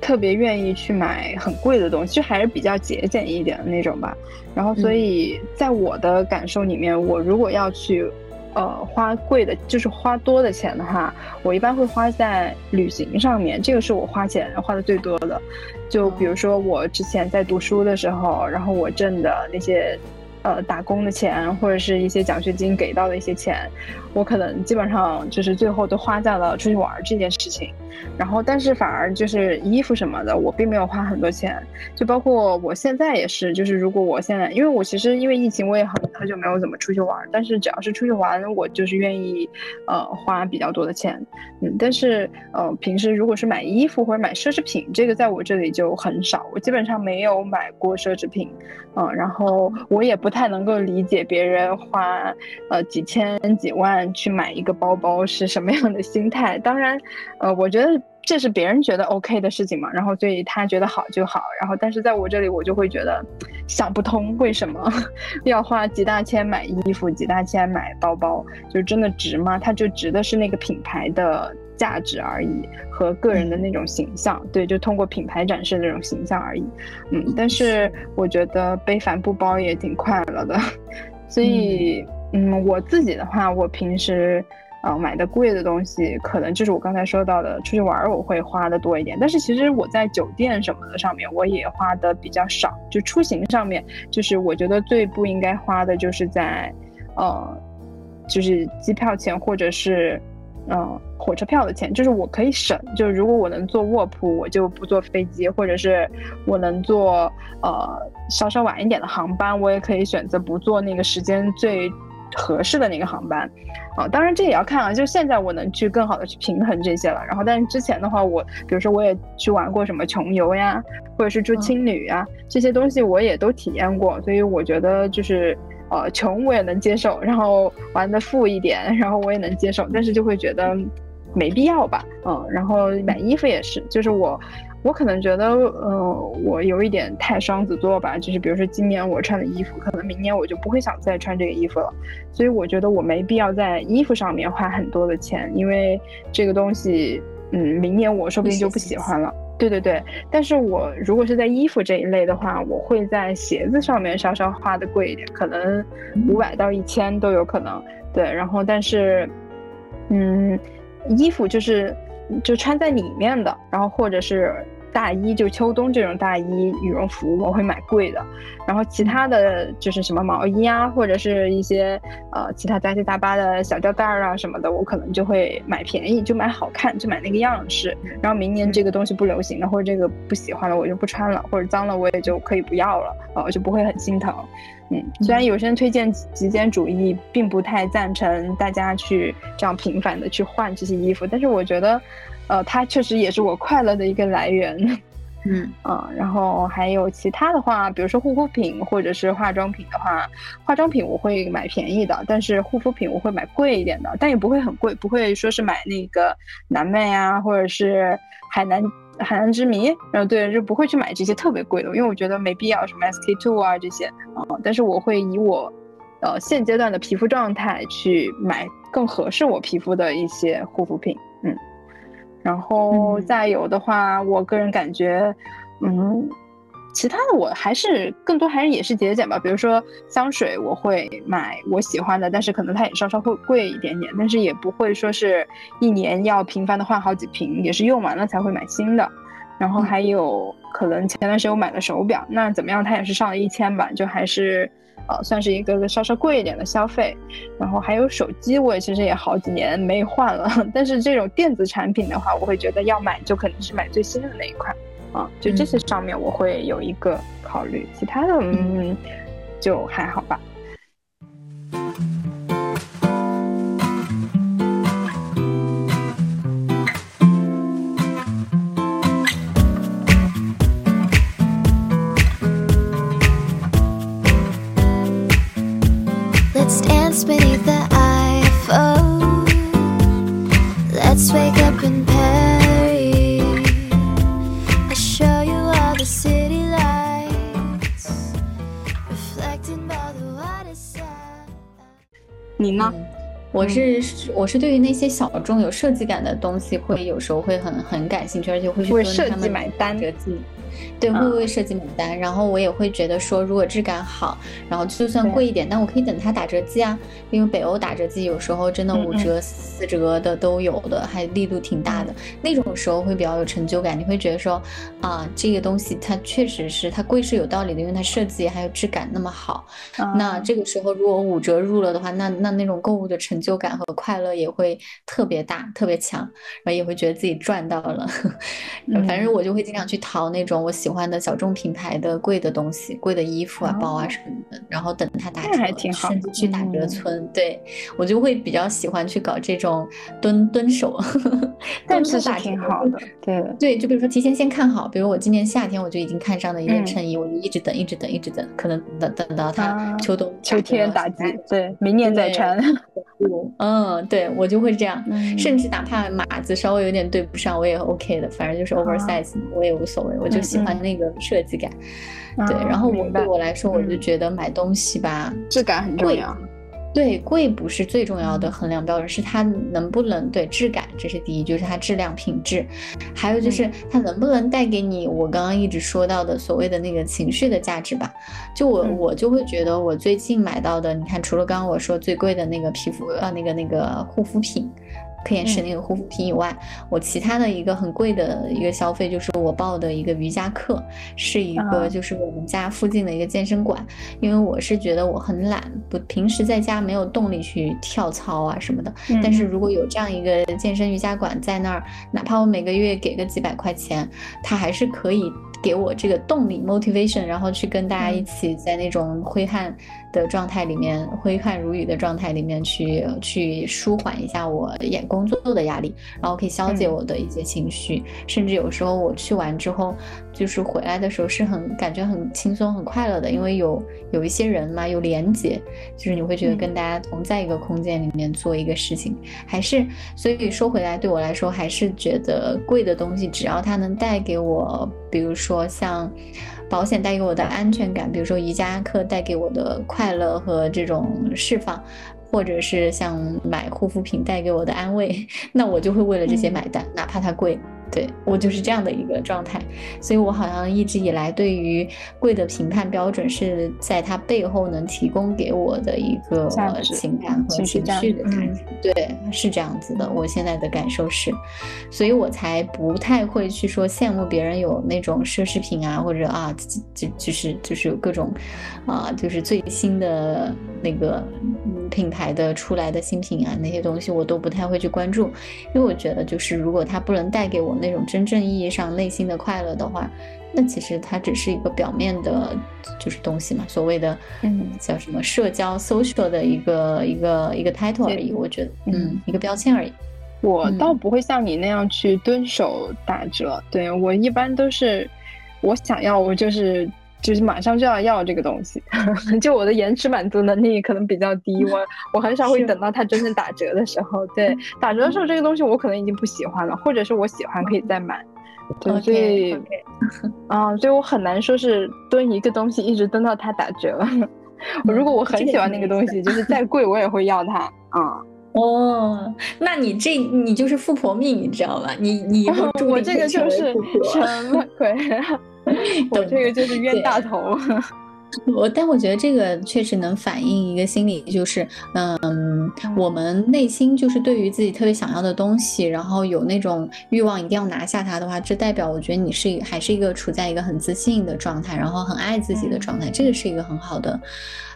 特别愿意去买很贵的东西，就还是比较节俭一点的那种吧。然后，所以在我的感受里面，我如果要去呃花贵的，就是花多的钱的话，我一般会花在旅行上面，这个是我花钱花的最多的。就比如说我之前在读书的时候，然后我挣的那些。呃，打工的钱或者是一些奖学金给到的一些钱，我可能基本上就是最后都花在了出去玩这件事情。然后，但是反而就是衣服什么的，我并没有花很多钱。就包括我现在也是，就是如果我现在，因为我其实因为疫情，我也很很久没有怎么出去玩。但是只要是出去玩，我就是愿意呃花比较多的钱。嗯，但是呃平时如果是买衣服或者买奢侈品，这个在我这里就很少。我基本上没有买过奢侈品。嗯，然后我也不。不太能够理解别人花呃几千几万去买一个包包是什么样的心态。当然，呃，我觉得这是别人觉得 OK 的事情嘛，然后所以他觉得好就好。然后，但是在我这里，我就会觉得想不通为什么 要花几大千买衣服，几大千买包包，就真的值吗？它就值的是那个品牌的。价值而已，和个人的那种形象，对，就通过品牌展示那种形象而已，嗯，但是我觉得背帆布包也挺快乐的，所以，嗯，嗯我自己的话，我平时，呃，买的贵的东西，可能就是我刚才说到的，出去玩儿我会花的多一点，但是其实我在酒店什么的上面，我也花的比较少，就出行上面，就是我觉得最不应该花的就是在，呃，就是机票钱或者是。嗯，火车票的钱就是我可以省，就是如果我能坐卧铺，我就不坐飞机，或者是我能坐呃稍稍晚一点的航班，我也可以选择不坐那个时间最合适的那个航班。啊，当然这也要看啊，就现在我能去更好的去平衡这些了。然后，但是之前的话，我比如说我也去玩过什么穷游呀，或者是住青旅啊，这些东西我也都体验过，所以我觉得就是。呃，穷我也能接受，然后玩的富一点，然后我也能接受，但是就会觉得没必要吧，嗯，然后买衣服也是，就是我，我可能觉得，呃，我有一点太双子座吧，就是比如说今年我穿的衣服，可能明年我就不会想再穿这个衣服了，所以我觉得我没必要在衣服上面花很多的钱，因为这个东西，嗯，明年我说不定就不喜欢了。对对对，但是我如果是在衣服这一类的话，我会在鞋子上面稍稍花的贵一点，可能五百到一千都有可能。对，然后但是，嗯，衣服就是就穿在里面的，然后或者是大衣，就秋冬这种大衣、羽绒服，我会买贵的。然后其他的就是什么毛衣啊，或者是一些呃其他杂七杂八的小吊带儿啊什么的，我可能就会买便宜，就买好看，就买那个样式。然后明年这个东西不流行了，或者这个不喜欢了，我就不穿了，或者脏了我也就可以不要了，呃，就不会很心疼。嗯，虽然有些人推荐极简主义，并不太赞成大家去这样频繁的去换这些衣服，但是我觉得，呃，它确实也是我快乐的一个来源。嗯啊，然后还有其他的话，比如说护肤品或者是化妆品的话，化妆品我会买便宜的，但是护肤品我会买贵一点的，但也不会很贵，不会说是买那个南妹啊，或者是海南海南之谜，然后对，就不会去买这些特别贵的，因为我觉得没必要，什么 SK two 啊这些啊，但是我会以我呃现阶段的皮肤状态去买更合适我皮肤的一些护肤品，嗯。然后再有的话，我个人感觉，嗯，其他的我还是更多还是也是节俭吧。比如说香水，我会买我喜欢的，但是可能它也稍稍会贵一点点，但是也不会说是一年要频繁的换好几瓶，也是用完了才会买新的。然后还有可能前段时间我买了手表，那怎么样，它也是上了一千吧，就还是。呃，算是一个稍稍贵一点的消费，然后还有手机，我也其实也好几年没换了。但是这种电子产品的话，我会觉得要买就肯定是买最新的那一款啊。就这些上面我会有一个考虑，其他的嗯就还好吧。beneath the iPhone. Let's wake up in Paris. I'll show you all the city lights, reflecting by the water side. 我是我是对于那些小众有设计感的东西，会有时候会很很感兴趣，而且会去跟他们买单。对，会为设计买单，然后我也会觉得说，如果质感好，然后就算贵一点，但我可以等它打折季啊，因为北欧打折季有时候真的五折、四折的都有的，还力度挺大的，那种时候会比较有成就感。你会觉得说，啊，这个东西它确实是它贵是有道理的，因为它设计还有质感那么好。那这个时候如果五折入了的话，那那那种购物的成就感和快乐也会特别大、特别强，然后也会觉得自己赚到了。反正我就会经常去淘那种我喜欢的小众品牌的贵的东西，贵的衣服啊、包啊什么的，然后等它打折，甚至去打折村。对我就会比较喜欢去搞这种蹲蹲守，但是打挺好的。对对，就比如说提前先看好，比如我今年夏天我就已经看上了一件衬衣，我就一直等，一直等，一直等，可能等等到它秋冬秋天打击，对，明年再穿。嗯，对我就会这样，甚至哪怕码子稍微有点对不上，我也 OK 的，反正就是 oversize，我也无所谓，我就喜欢那个设计感。对，然后我对我来说，我就觉得买东西吧，质感很重要。对，贵不是最重要的衡量标准，是它能不能对质感，这是第一，就是它质量品质，还有就是它能不能带给你我刚刚一直说到的所谓的那个情绪的价值吧。就我我就会觉得，我最近买到的，你看，除了刚刚我说最贵的那个皮肤呃那个那个护肤品。科颜氏那个护肤品以外，我其他的一个很贵的一个消费就是我报的一个瑜伽课，是一个就是我们家附近的一个健身馆，因为我是觉得我很懒，不平时在家没有动力去跳操啊什么的，但是如果有这样一个健身瑜伽馆在那儿，哪怕我每个月给个几百块钱，它还是可以。给我这个动力 motivation，然后去跟大家一起在那种挥汗的状态里面，挥汗如雨的状态里面去去舒缓一下我演工作的压力，然后可以消解我的一些情绪，甚至有时候我去完之后，就是回来的时候是很感觉很轻松很快乐的，因为有有一些人嘛，有连接，就是你会觉得跟大家同在一个空间里面做一个事情，还是所以说回来对我来说还是觉得贵的东西，只要它能带给我。比如说像保险带给我的安全感，比如说瑜伽课带给我的快乐和这种释放，或者是像买护肤品带给我的安慰，那我就会为了这些买单，哪怕它贵。对我就是这样的一个状态，所以我好像一直以来对于贵的评判标准是在它背后能提供给我的一个情感和情绪的感觉。对，是这样子的。我现在的感受是，所以我才不太会去说羡慕别人有那种奢侈品啊，或者啊，就就是就是有各种啊，就是最新的那个品牌的出来的新品啊，那些东西我都不太会去关注，因为我觉得就是如果它不能带给我。那种真正意义上内心的快乐的话，那其实它只是一个表面的，就是东西嘛，所谓的嗯叫什么社交 social 的一个一个一个 title 而已，我觉得嗯一个标签而已。我倒不会像你那样去蹲守打折，对我一般都是我想要我就是。就是马上就要要这个东西，就我的延迟满足能力可能比较低，我我很少会等到它真正打折的时候。对，打折的时候这个东西我可能已经不喜欢了，或者是我喜欢可以再买。对，所以 啊，所以我很难说是蹲一个东西一直蹲到它打折。我如果我很喜欢那个东西，就是再贵我也会要它啊。哦，那你这你就是富婆命，你知道吗？你你我这个就是什么鬼？我这个就是冤大头。我但我觉得这个确实能反映一个心理，就是嗯，我们内心就是对于自己特别想要的东西，然后有那种欲望一定要拿下它的话，这代表我觉得你是还是一个处在一个很自信的状态，然后很爱自己的状态，这个是一个很好的。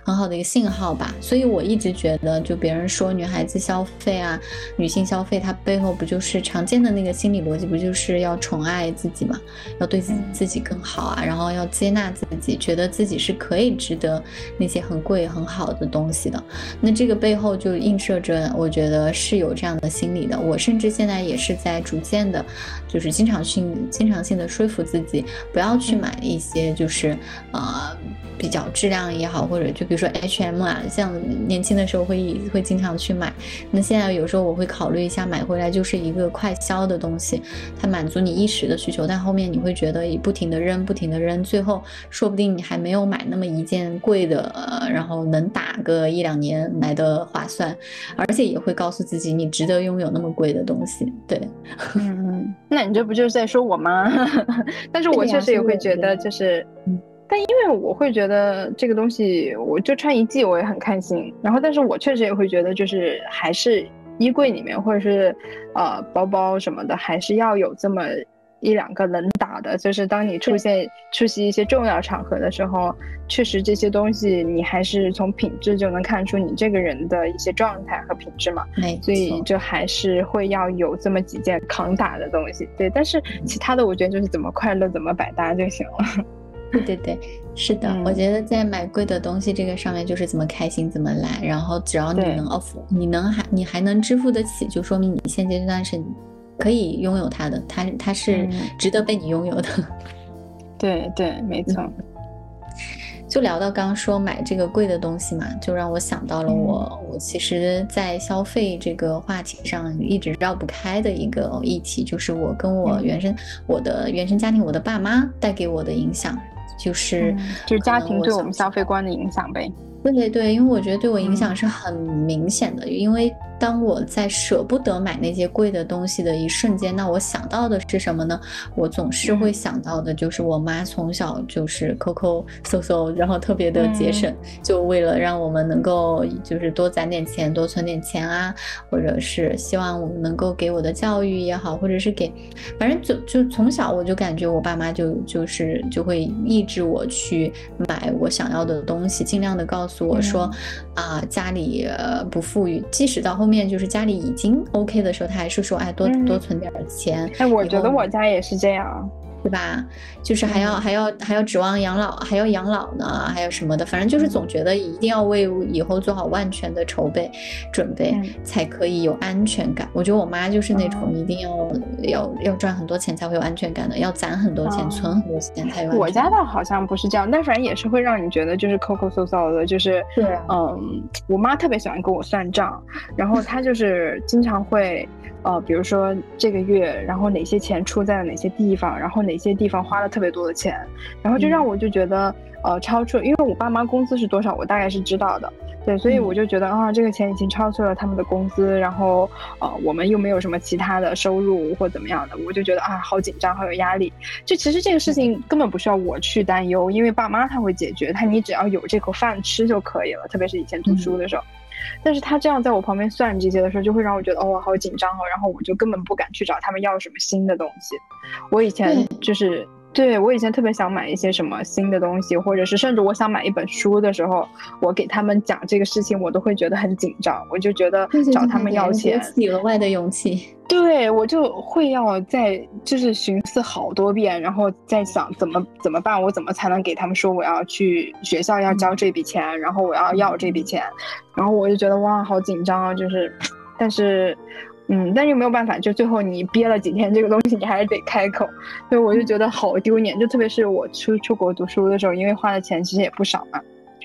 很好的一个信号吧，所以我一直觉得，就别人说女孩子消费啊，女性消费，它背后不就是常见的那个心理逻辑，不就是要宠爱自己嘛，要对自自己更好啊，然后要接纳自己，觉得自己是可以值得那些很贵很好的东西的。那这个背后就映射着，我觉得是有这样的心理的。我甚至现在也是在逐渐的，就是经常性、经常性的说服自己，不要去买一些就是呃。比较质量也好，或者就比如说 H M 啊，像年轻的时候会会经常去买。那现在有时候我会考虑一下，买回来就是一个快消的东西，它满足你一时的需求，但后面你会觉得不停的扔，不停的扔，最后说不定你还没有买那么一件贵的，然后能打个一两年来的划算，而且也会告诉自己你值得拥有那么贵的东西。对，嗯，那你这不就是在说我吗？但是我确实也会觉得就是。但因为我会觉得这个东西，我就穿一季我也很开心。然后，但是我确实也会觉得，就是还是衣柜里面或者是，呃，包包什么的，还是要有这么一两个能打的。就是当你出现出席一些重要场合的时候，确实这些东西你还是从品质就能看出你这个人的一些状态和品质嘛。所以就还是会要有这么几件扛打的东西。对，但是其他的我觉得就是怎么快乐怎么百搭就行了。对对对，是的，我觉得在买贵的东西这个上面，就是怎么开心怎么来，然后只要你能 off，你能还你还能支付得起，就说明你现阶段是可以拥有它的，它它是值得被你拥有的。对对，没错。就聊到刚刚说买这个贵的东西嘛，就让我想到了我我其实，在消费这个话题上一直绕不开的一个议题，就是我跟我原生我的原生家庭，我的爸妈带给我的影响。就是就是家庭对我们消费观的影响呗。对对对，因为我觉得对我影响是很明显的，因为。当我在舍不得买那些贵的东西的一瞬间，那我想到的是什么呢？我总是会想到的就是我妈从小就是抠抠搜搜，然后特别的节省，就为了让我们能够就是多攒点钱，多存点钱啊，或者是希望我们能够给我的教育也好，或者是给，反正就就从小我就感觉我爸妈就就是就会抑制我去买我想要的东西，尽量的告诉我说啊家里不富裕，即使到后。后面就是家里已经 OK 的时候，他还是说，哎，多多存点钱。哎，我觉得我家也是这样。对吧？就是还要还要还要指望养老，还要养老呢，还有什么的？反正就是总觉得一定要为以后做好万全的筹备准备，才可以有安全感。我觉得我妈就是那种一定要要要赚很多钱才会有安全感的，要攒很多钱，存很多钱才有。我家倒好像不是这样，但反正也是会让你觉得就是抠抠搜搜的，就是对，嗯，我妈特别喜欢跟我算账，然后她就是经常会。呃，比如说这个月，然后哪些钱出在了哪些地方，然后哪些地方花了特别多的钱，然后就让我就觉得，呃，超出，因为我爸妈工资是多少，我大概是知道的，对，所以我就觉得啊，这个钱已经超出了他们的工资，然后呃，我们又没有什么其他的收入或怎么样的，我就觉得啊，好紧张，好有压力。就其实这个事情根本不需要我去担忧，因为爸妈他会解决，他你只要有这口饭吃就可以了。特别是以前读书的时候，但是他这样在我旁边算这些的时候，就会让我觉得哦，好紧张哦，然后我就根本不敢去找他们要什么新的东西。我以前就是。对我以前特别想买一些什么新的东西，或者是甚至我想买一本书的时候，我给他们讲这个事情，我都会觉得很紧张。我就觉得找他们要钱，额外的勇气。对我就会要再就是寻思好多遍，然后再想怎么怎么办，我怎么才能给他们说我要去学校要交这笔钱，然后我要要这笔钱，然后我就觉得哇，好紧张啊！就是，但是。嗯，但是没有办法，就最后你憋了几天这个东西，你还是得开口，所以我就觉得好丢脸。就特别是我出出国读书的时候，因为花的钱其实也不少嘛，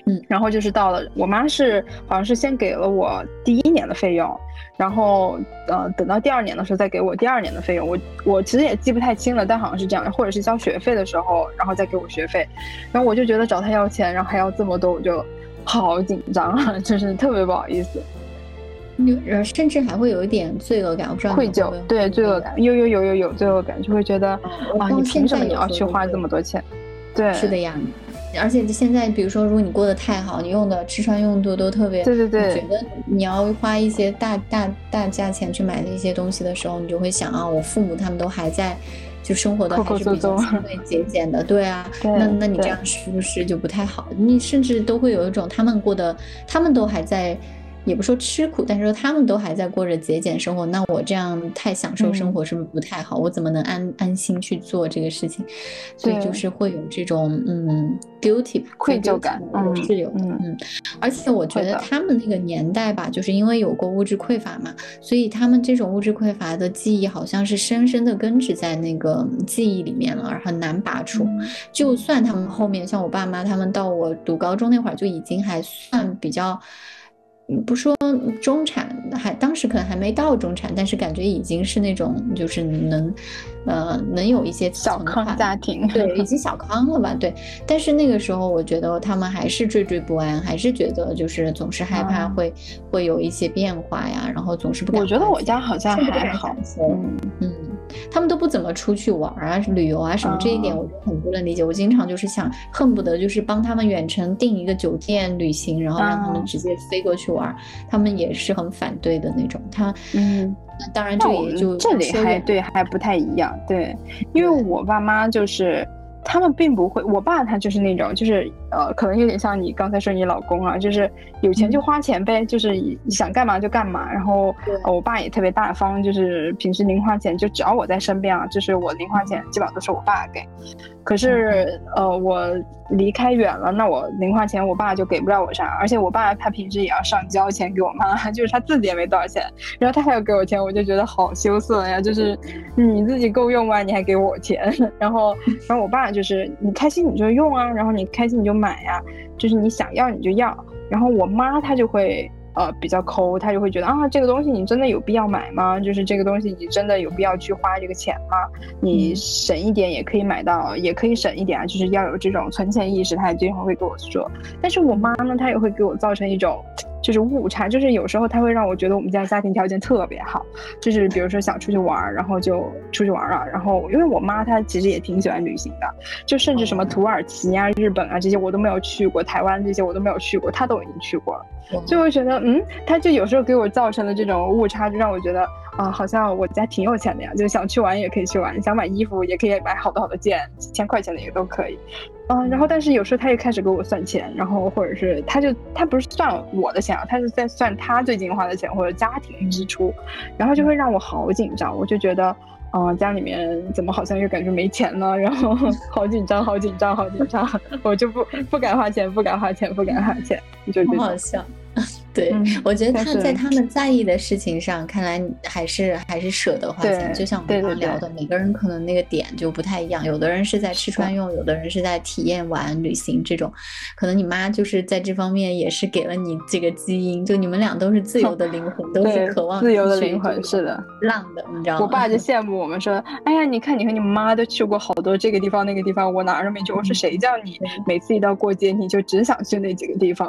嗯，然后就是到了我妈是好像是先给了我第一年的费用，然后呃等到第二年的时候再给我第二年的费用。我我其实也记不太清了，但好像是这样，或者是交学费的时候，然后再给我学费。然后我就觉得找他要钱，然后还要这么多，我就好紧张啊，就是特别不好意思。呃，甚至还会有一点罪恶感，我不知道愧疚，对罪恶感，有有有有有罪恶感，就会觉得啊，你凭什么你要去花这么多钱？对，是的呀。而且现在，比如说，如果你过得太好，你用的吃穿用度都特别，对对对，觉得你要花一些大大大价钱去买的一些东西的时候，你就会想啊，我父母他们都还在，就生活的还是比较清贵 节俭的，对啊，那那你这样是不是就不太好？你甚至都会有一种他们过得，他们都还在。也不说吃苦，但是说他们都还在过着节俭生活，那我这样太享受生活是不是不太好？我怎么能安安心去做这个事情？所以就是会有这种嗯 guilty 愧疚感，嗯是有的，嗯。而且我觉得他们那个年代吧，就是因为有过物质匮乏嘛，所以他们这种物质匮乏的记忆好像是深深的根植在那个记忆里面了，而很难拔出。就算他们后面像我爸妈他们到我读高中那会儿就已经还算比较。不说中产，还当时可能还没到中产，但是感觉已经是那种就是能，呃，能有一些小康家庭，对，已经小康了吧？对。但是那个时候，我觉得他们还是惴惴不安，还是觉得就是总是害怕会会有一些变化呀，然后总是不敢。我觉得我家好像还好，嗯嗯。他们都不怎么出去玩啊，旅游啊什么，这一点我就很不能理解。我经常就是想，恨不得就是帮他们远程订一个酒店旅行，然后让他们直接飞过去玩，他们也是很反对的那种。他嗯，当然这也就这里还对还不太一样，对，因为我爸妈就是。他们并不会，我爸他就是那种，就是呃，可能有点像你刚才说你老公啊，就是有钱就花钱呗，就是想干嘛就干嘛。然后我爸也特别大方，就是平时零花钱就只要我在身边啊，就是我零花钱基本上都是我爸给。可是，呃，我离开远了，那我零花钱我爸就给不了我啥，而且我爸他平时也要上交钱给我妈，就是他自己也没多少钱，然后他还要给我钱，我就觉得好羞涩呀，就是你自己够用吗？你还给我钱？然后，然后我爸就是你开心你就用啊，然后你开心你就买呀，就是你想要你就要，然后我妈她就会。呃，比较抠，他就会觉得啊，这个东西你真的有必要买吗？就是这个东西你真的有必要去花这个钱吗？你省一点也可以买到，也可以省一点啊，就是要有这种存钱意识。他也经常会跟我说，但是我妈呢，她也会给我造成一种。就是误差，就是有时候他会让我觉得我们家家庭条件特别好，就是比如说想出去玩，然后就出去玩了。然后因为我妈她其实也挺喜欢旅行的，就甚至什么土耳其啊、日本啊这些我都没有去过，台湾这些我都没有去过，她都已经去过了。所以我觉得，嗯，她就有时候给我造成的这种误差，就让我觉得啊，好像我家挺有钱的呀，就想去玩也可以去玩，想买衣服也可以买好多好多件，几千块钱的也都可以。嗯，然后但是有时候他又开始给我算钱，然后或者是他就他不是算我的钱啊，他是在算他最近花的钱或者家庭支出，然后就会让我好紧张，我就觉得，嗯，家里面怎么好像又感觉没钱呢？然后 好紧张，好紧张，好紧张，我就不不敢花钱，不敢花钱，不敢花钱，就很好笑。对，我觉得他在他们在意的事情上，看来还是还是舍得花钱。就像我们刚聊的，每个人可能那个点就不太一样。有的人是在吃穿用，有的人是在体验玩旅行这种。可能你妈就是在这方面也是给了你这个基因，就你们俩都是自由的灵魂，都是渴望自由的灵魂。是的，浪的，你知道吗？我爸就 羡慕我们说：“哎呀，你看你和你妈都去过好多这个地方那个地方，我哪儿都没去。”我是：“谁叫你每次一到过节你就只想去那几个地方？”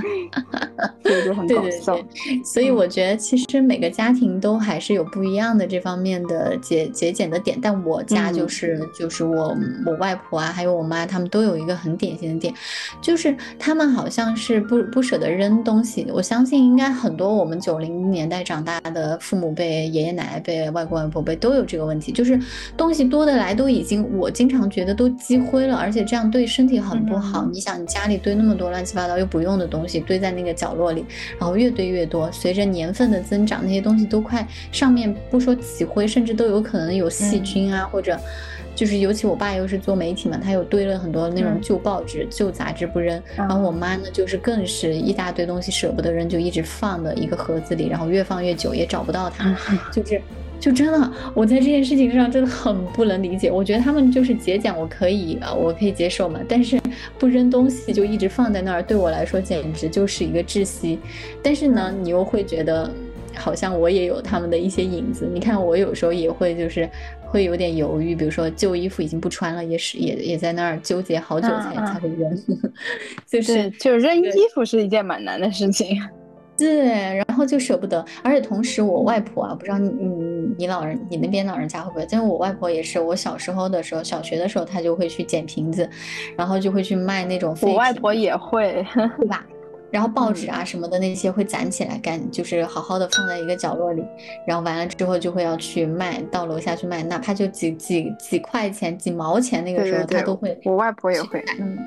对对对对，所以我觉得其实每个家庭都还是有不一样的这方面的节节俭的点，但我家就是就是我我外婆啊，还有我妈，他们都有一个很典型的点，就是他们好像是不不舍得扔东西。我相信应该很多我们九零年代长大的父母辈、爷爷奶奶辈、外公外婆辈都有这个问题，就是东西多的来都已经，我经常觉得都积灰了，而且这样对身体很不好。你想，你家里堆那么多乱七八糟又不用的东西，堆在那个角落里。然后越堆越多，随着年份的增长，那些东西都快上面不说起灰，甚至都有可能有细菌啊，或者就是尤其我爸又是做媒体嘛，他又堆了很多那种旧报纸、旧杂志不扔。然后我妈呢，就是更是一大堆东西舍不得扔，就一直放的一个盒子里，然后越放越久也找不到它，就是。就真的，我在这件事情上真的很不能理解。我觉得他们就是节俭，我可以啊，我可以接受嘛。但是不扔东西就一直放在那儿，对我来说简直就是一个窒息。但是呢，你又会觉得好像我也有他们的一些影子。你看，我有时候也会就是会有点犹豫，比如说旧衣服已经不穿了，也是也也在那儿纠结好久才才会扔。就是就扔衣服是一件蛮难的事情。对，然后就舍不得，而且同时我外婆啊，不知道你你你老人你那边老人家会不会？但是我外婆也是，我小时候的时候，小学的时候，她就会去捡瓶子，然后就会去卖那种废我外婆也会，对吧？然后报纸啊什么的那些会攒起来干，就是好好的放在一个角落里，然后完了之后就会要去卖，到楼下去卖，哪怕就几几几块钱、几毛钱，那个时候她都会。我外婆也会，嗯。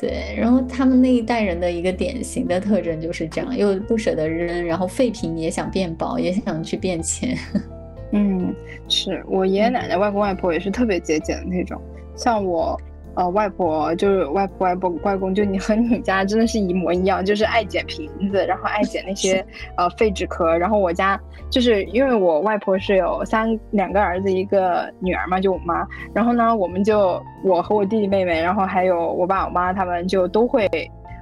对，然后他们那一代人的一个典型的特征就是这样，又不舍得扔，然后废品也想变薄，也想去变钱。嗯，是我爷爷奶奶、外公外婆也是特别节俭的那种，像我。呃，外婆就是外婆、外婆、外公，就你和你家真的是一模一样，就是爱捡瓶子，然后爱捡那些呃废纸壳。然后我家就是因为我外婆是有三两个儿子一个女儿嘛，就我妈。然后呢，我们就我和我弟弟妹妹，然后还有我爸我妈，他们就都会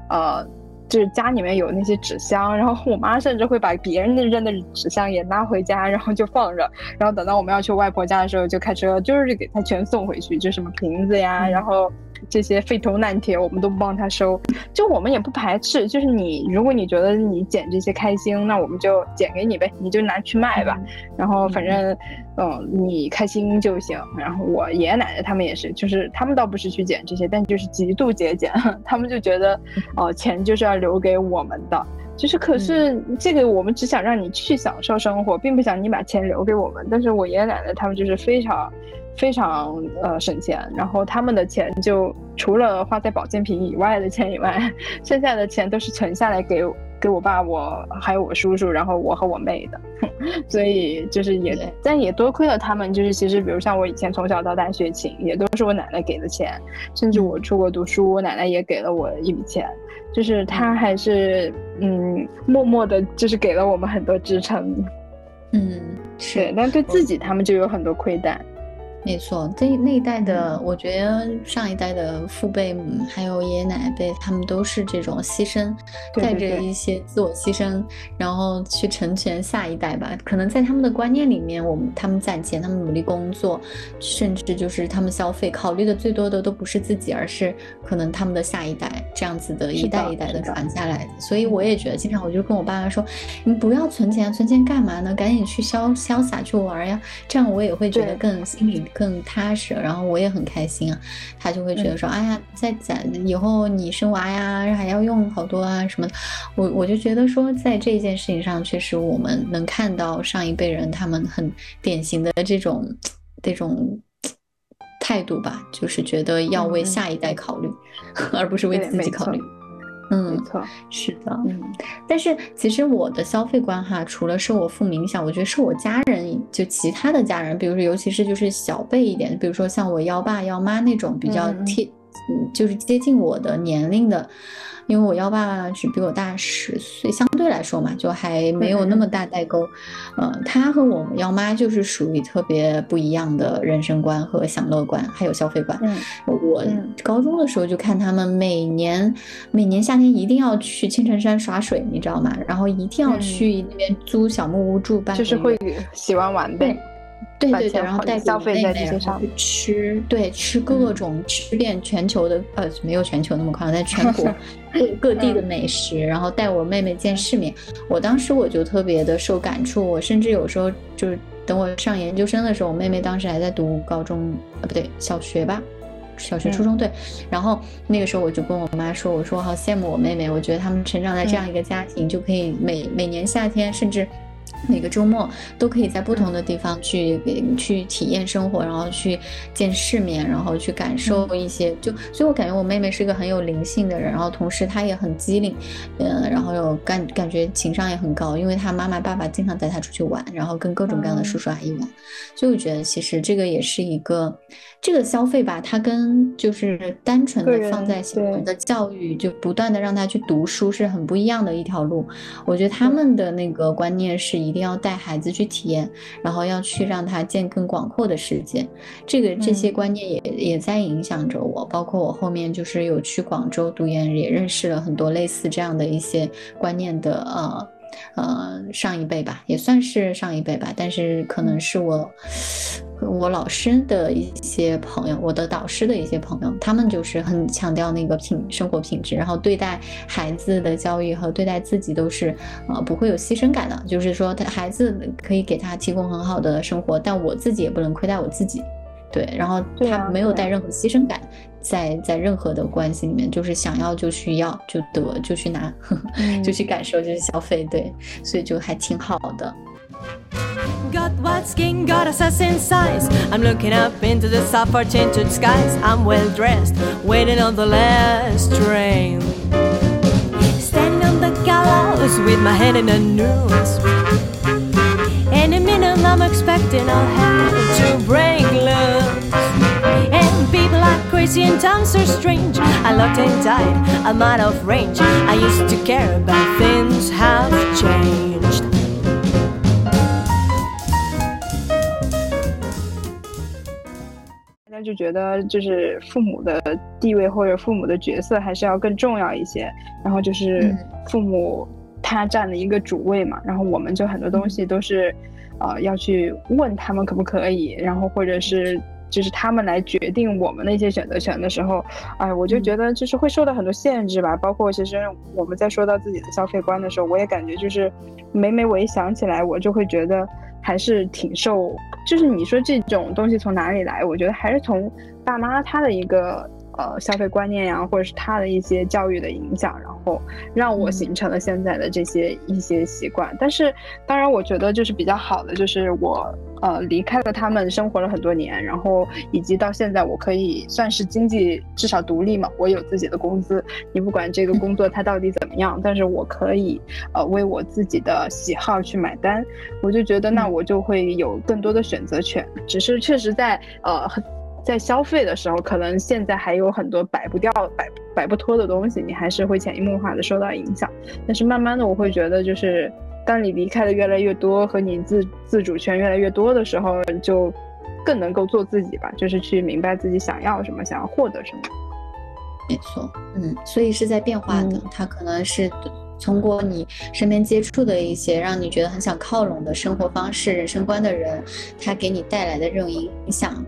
呃。就是家里面有那些纸箱，然后我妈甚至会把别人的扔的纸箱也拿回家，然后就放着，然后等到我们要去外婆家的时候，就开车就是给她全送回去，就什么瓶子呀，然后。这些废铜烂铁我们都不帮他收，就我们也不排斥。就是你，如果你觉得你捡这些开心，那我们就捡给你呗，你就拿去卖吧。然后反正，嗯，你开心就行。然后我爷爷奶奶他们也是，就是他们倒不是去捡这些，但就是极度节俭。他们就觉得，哦，钱就是要留给我们的。就是可是这个我们只想让你去享受生活，并不想你把钱留给我们。但是我爷爷奶奶他们就是非常。非常呃省钱，然后他们的钱就除了花在保健品以外的钱以外，剩下的钱都是存下来给给我爸我还有我叔叔，然后我和我妹的，所以就是也但也多亏了他们，就是其实比如像我以前从小到大学琴也都是我奶奶给的钱，甚至我出国读书，我奶奶也给了我一笔钱，就是他还是嗯默默的，就是给了我们很多支撑，嗯是，但对自己他们就有很多亏待。没错，这那一代的，我觉得上一代的父辈，还有爷爷奶奶辈，他们都是这种牺牲，带着一些自我牺牲，然后去成全下一代吧。可能在他们的观念里面，我们他们攒钱，他们努力工作，甚至就是他们消费，考虑的最多的都不是自己，而是可能他们的下一代，这样子的一代一代的传下来的。所以我也觉得，经常我就跟我爸妈说，你不要存钱，存钱干嘛呢？赶紧去潇潇洒去玩呀，这样我也会觉得更心里。更踏实，然后我也很开心啊。他就会觉得说，哎呀，在攒以后你生娃呀，还要用好多啊什么的。我我就觉得说，在这件事情上，确实我们能看到上一辈人他们很典型的这种这种态度吧，就是觉得要为下一代考虑，而不是为自己考虑。嗯，没错，是的，嗯，但是其实我的消费观哈，除了受我父母影响，我觉得受我家人，就其他的家人，比如说尤其是就是小辈一点，比如说像我幺爸幺妈那种比较贴，嗯，就是接近我的年龄的。因为我幺爸只比我大十岁，相对来说嘛，就还没有那么大代沟。呃，他和我们幺妈就是属于特别不一样的人生观和享乐观，还有消费观。我高中的时候就看他们每年每年夏天一定要去青城山耍水，你知道吗？然后一定要去那边租小木屋住半就是会喜欢玩呗。对对对，然后带消费在这些上吃，对吃各种吃遍全球的，呃，没有全球那么夸张，在全国 各各地的美食，然后带我妹妹见世面。我当时我就特别的受感触，我甚至有时候就是等我上研究生的时候，我妹妹当时还在读高中，啊不对，小学吧，小学初中对。然后那个时候我就跟我妈说，我说好羡慕我妹妹，我觉得他们成长在这样一个家庭，就可以每每年夏天甚至。每个周末都可以在不同的地方去去体验生活，然后去见世面，然后去感受一些。就所以，我感觉我妹妹是一个很有灵性的人，然后同时她也很机灵，嗯，然后有感感觉情商也很高，因为她妈妈爸爸经常带她出去玩，然后跟各种各样的叔叔阿姨玩。所以我觉得其实这个也是一个这个消费吧，它跟就是单纯的放在小孩的教育，就不断的让他去读书是很不一样的一条路。我觉得他们的那个观念是。一定要带孩子去体验，然后要去让他见更广阔的世界。这个这些观念也也在影响着我，包括我后面就是有去广州读研，也认识了很多类似这样的一些观念的呃。呃，上一辈吧，也算是上一辈吧，但是可能是我我老师的一些朋友，我的导师的一些朋友，他们就是很强调那个品生活品质，然后对待孩子的教育和对待自己都是呃不会有牺牲感的，就是说他孩子可以给他提供很好的生活，但我自己也不能亏待我自己。对，然后他没有带任何牺牲感，在在任何的关系里面，就是想要就去要，就得就去拿，就去感受，就是消费，对，所以就还挺好的。Got white skin, got assassin size. I'm looking up into the tinted skies. I'm well dressed, waiting on the last train. Standing on the gallows with my head in a noose. Any minute I'm expecting I'll have to break crazy and times are strange. I locked and died, I'm out of range. I used to care, but things have changed. 大家就觉得，就是父母的地位或者父母的角色还是要更重要一些。然后就是父母他占了一个主位嘛，然后我们就很多东西都是。呃，要去问他们可不可以，然后或者是就是他们来决定我们的一些选择权的时候，哎，我就觉得就是会受到很多限制吧。包括其实我们在说到自己的消费观的时候，我也感觉就是每每我一想起来，我就会觉得还是挺受，就是你说这种东西从哪里来？我觉得还是从爸妈他的一个。呃，消费观念呀，或者是他的一些教育的影响，然后让我形成了现在的这些一些习惯。但是，当然，我觉得就是比较好的，就是我呃离开了他们，生活了很多年，然后以及到现在，我可以算是经济至少独立嘛，我有自己的工资。你不管这个工作它到底怎么样，但是我可以呃为我自己的喜好去买单。我就觉得那我就会有更多的选择权。只是确实在呃。在消费的时候，可能现在还有很多摆不掉、摆摆不脱的东西，你还是会潜移默化的受到影响。但是慢慢的，我会觉得，就是当你离开的越来越多，和你自自主权越来越多的时候，就更能够做自己吧，就是去明白自己想要什么，想要获得什么。没错，嗯，所以是在变化的。它可能是通过你身边接触的一些让你觉得很想靠拢的生活方式、人生观的人，他给你带来的这种影响。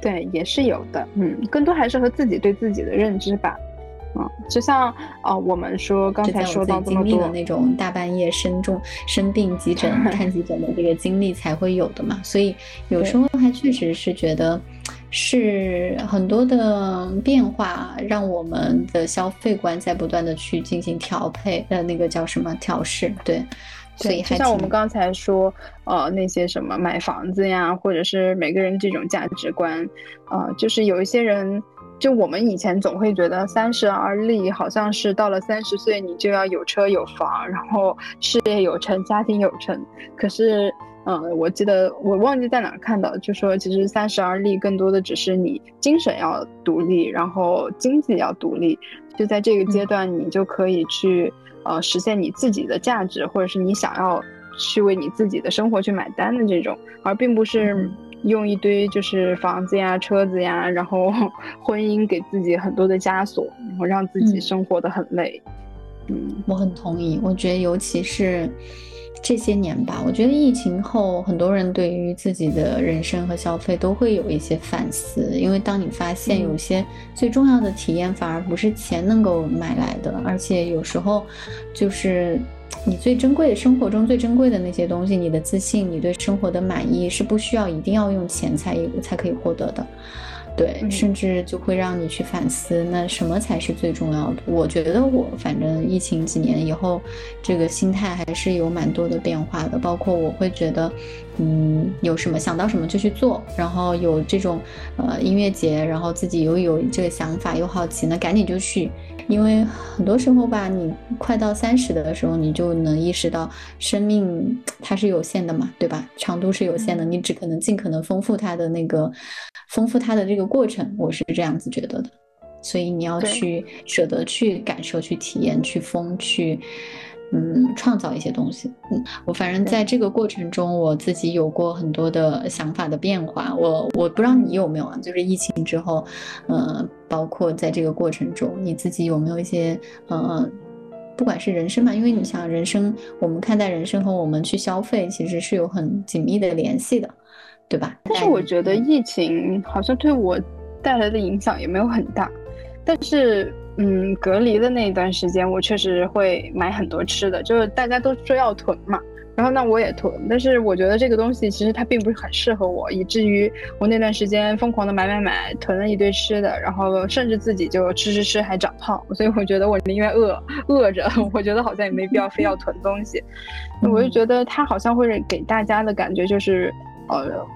对，也是有的，嗯，更多还是和自己对自己的认知吧，嗯，就像啊，我们说刚才说到这么多那种大半夜生重生病急诊 看急诊的这个经历才会有的嘛，所以有时候还确实是觉得是很多的变化，让我们的消费观在不断的去进行调配，呃，那个叫什么调试，对。对，就像我们刚才说，呃，那些什么买房子呀，或者是每个人这种价值观，呃，就是有一些人，就我们以前总会觉得三十而立，好像是到了三十岁你就要有车有房，然后事业有成，家庭有成。可是，嗯，我记得我忘记在哪看到，就说其实三十而立更多的只是你精神要独立，然后经济要独立，就在这个阶段你就可以去。呃，实现你自己的价值，或者是你想要去为你自己的生活去买单的这种，而并不是用一堆就是房子呀、车子呀，然后 婚姻给自己很多的枷锁，然后让自己生活的很累。嗯，我很同意。我觉得尤其是，这些年吧，我觉得疫情后，很多人对于自己的人生和消费都会有一些反思。因为当你发现有些最重要的体验反而不是钱能够买来的，而且有时候就是你最珍贵的生活中最珍贵的那些东西，你的自信，你对生活的满意是不需要一定要用钱才才可以获得的。对，甚至就会让你去反思，那什么才是最重要的？我觉得我反正疫情几年以后，这个心态还是有蛮多的变化的。包括我会觉得，嗯，有什么想到什么就去做，然后有这种呃音乐节，然后自己又有这个想法又好奇，那赶紧就去。因为很多时候吧，你快到三十的时候，你就能意识到生命它是有限的嘛，对吧？长度是有限的，你只可能尽可能丰富它的那个，丰富它的这个过程。我是这样子觉得的，所以你要去舍得去感受、去体验、去疯、去。嗯，创造一些东西。嗯，我反正在这个过程中，我自己有过很多的想法的变化。我我不知道你有没有啊？就是疫情之后，呃，包括在这个过程中，你自己有没有一些呃，不管是人生嘛，因为你想人生，我们看待人生和我们去消费其实是有很紧密的联系的，对吧？但是我觉得疫情好像对我带来的影响也没有很大，但是。嗯，隔离的那一段时间，我确实会买很多吃的，就是大家都说要囤嘛，然后那我也囤，但是我觉得这个东西其实它并不是很适合我，以至于我那段时间疯狂的买买买，囤了一堆吃的，然后甚至自己就吃吃吃还长胖，所以我觉得我宁愿饿饿着，我觉得好像也没必要非要囤东西，我就觉得它好像会给大家的感觉就是，呃。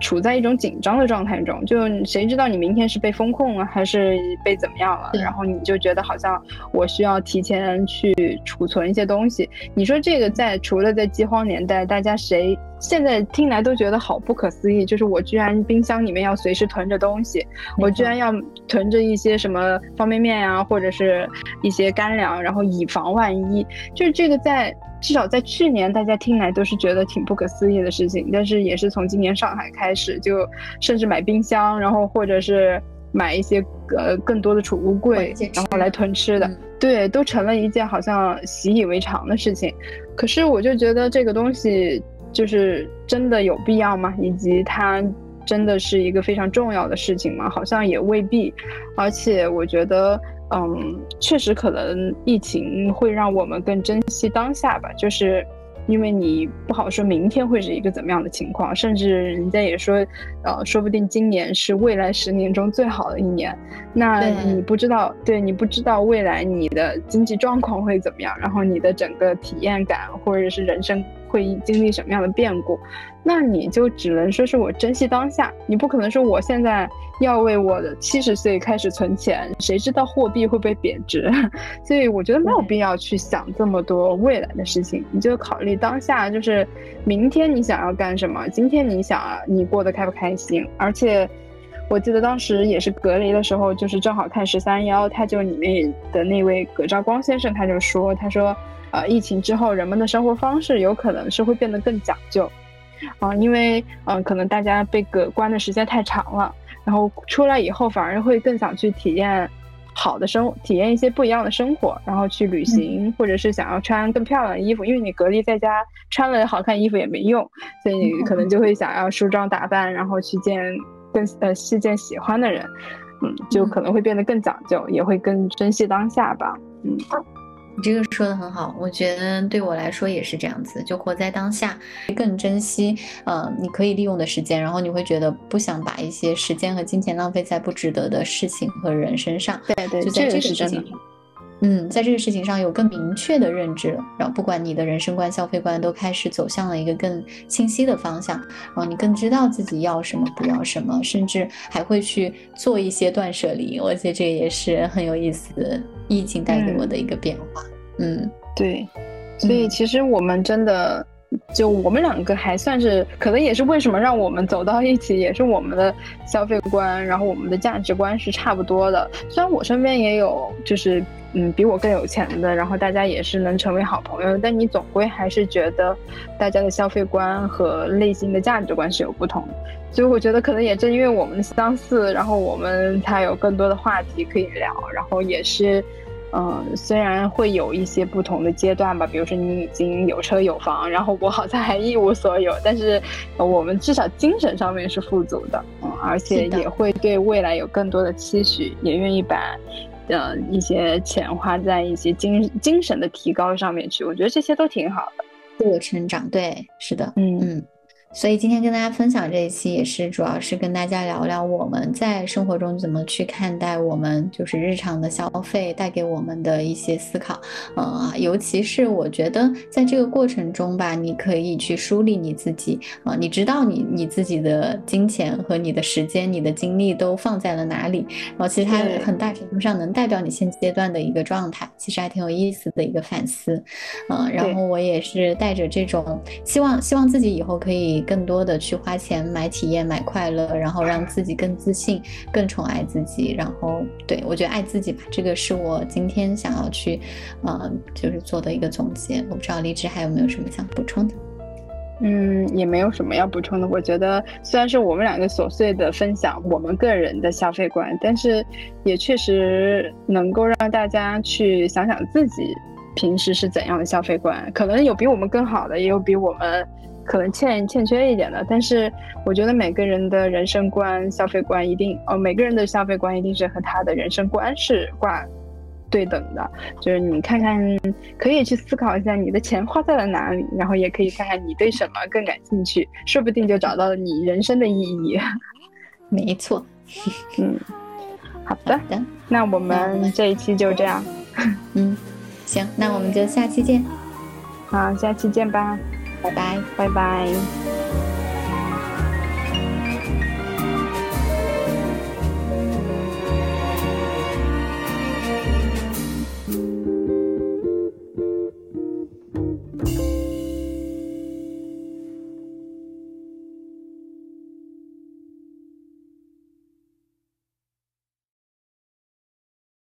处在一种紧张的状态中，就谁知道你明天是被封控了还是被怎么样了？然后你就觉得好像我需要提前去储存一些东西。你说这个在除了在饥荒年代，大家谁现在听来都觉得好不可思议，就是我居然冰箱里面要随时囤着东西，我居然要囤着一些什么方便面呀，或者是一些干粮，然后以防万一。就是这个在。至少在去年，大家听来都是觉得挺不可思议的事情，但是也是从今年上海开始，就甚至买冰箱，然后或者是买一些呃更多的储物柜，然后来囤吃的，对，都成了一件好像习以为常的事情。可是我就觉得这个东西就是真的有必要吗？以及它真的是一个非常重要的事情吗？好像也未必。而且我觉得。嗯，确实可能疫情会让我们更珍惜当下吧，就是因为你不好说明天会是一个怎么样的情况，甚至人家也说，呃，说不定今年是未来十年中最好的一年。那你不知道，对你不知道未来你的经济状况会怎么样，然后你的整个体验感或者是人生。会经历什么样的变故，那你就只能说是我珍惜当下。你不可能说我现在要为我的七十岁开始存钱，谁知道货币会不会贬值？所以我觉得没有必要去想这么多未来的事情，你就考虑当下，就是明天你想要干什么，今天你想你过得开不开心。而且我记得当时也是隔离的时候，就是正好看十三幺，他就里面的那位葛兆光先生他就说，他说。呃，疫情之后，人们的生活方式有可能是会变得更讲究，啊，因为嗯，可能大家被隔关的时间太长了，然后出来以后反而会更想去体验好的生，体验一些不一样的生活，然后去旅行，或者是想要穿更漂亮的衣服，因为你隔离在家穿了好看衣服也没用，所以你可能就会想要梳妆打扮，然后去见更呃去见喜欢的人，嗯，就可能会变得更讲究，也会更珍惜当下吧，嗯。你这个说的很好，我觉得对我来说也是这样子，就活在当下，更珍惜呃你可以利用的时间，然后你会觉得不想把一些时间和金钱浪费在不值得的事情和人身上。对对，就在这个事情，嗯，在这个事情上有更明确的认知了，然后不管你的人生观、消费观都开始走向了一个更清晰的方向，然后你更知道自己要什么不要什么，甚至还会去做一些断舍离。我觉得这也是很有意思的。疫情带给我的一个变化，嗯，对，所以其实我们真的，就我们两个还算是，可能也是为什么让我们走到一起，也是我们的消费观，然后我们的价值观是差不多的。虽然我身边也有，就是嗯，比我更有钱的，然后大家也是能成为好朋友，但你总归还是觉得大家的消费观和内心的价值观是有不同的。所以我觉得可能也正因为我们相似，然后我们才有更多的话题可以聊，然后也是。嗯，虽然会有一些不同的阶段吧，比如说你已经有车有房，然后我好像还一无所有，但是我们至少精神上面是富足的，嗯，而且也会对未来有更多的期许，也愿意把，呃，一些钱花在一些精精神的提高上面去。我觉得这些都挺好的，自我成长，对，是的，嗯嗯。所以今天跟大家分享这一期，也是主要是跟大家聊聊我们在生活中怎么去看待我们就是日常的消费带给我们的一些思考。呃，尤其是我觉得在这个过程中吧，你可以去梳理你自己啊，你知道你你自己的金钱和你的时间、你的精力都放在了哪里，然后其实它很大程度上能代表你现阶段的一个状态，其实还挺有意思的一个反思。嗯，然后我也是带着这种希望，希望自己以后可以。更多的去花钱买体验、买快乐，然后让自己更自信、更宠爱自己。然后，对我觉得爱自己吧，这个是我今天想要去，呃，就是做的一个总结。我不知道荔枝还有没有什么想补充的？嗯，也没有什么要补充的。我觉得虽然是我们两个琐碎的分享我们个人的消费观，但是也确实能够让大家去想想自己平时是怎样的消费观。可能有比我们更好的，也有比我们。可能欠欠缺一点的，但是我觉得每个人的人生观、消费观一定哦，每个人的消费观一定是和他的人生观是挂对等的。就是你看看，可以去思考一下你的钱花在了哪里，然后也可以看看你对什么更感兴趣，说不定就找到了你人生的意义。没错，嗯，好的，那我们这一期就这样。嗯，行，那我们就下期见。好，下期见吧。拜拜，拜拜。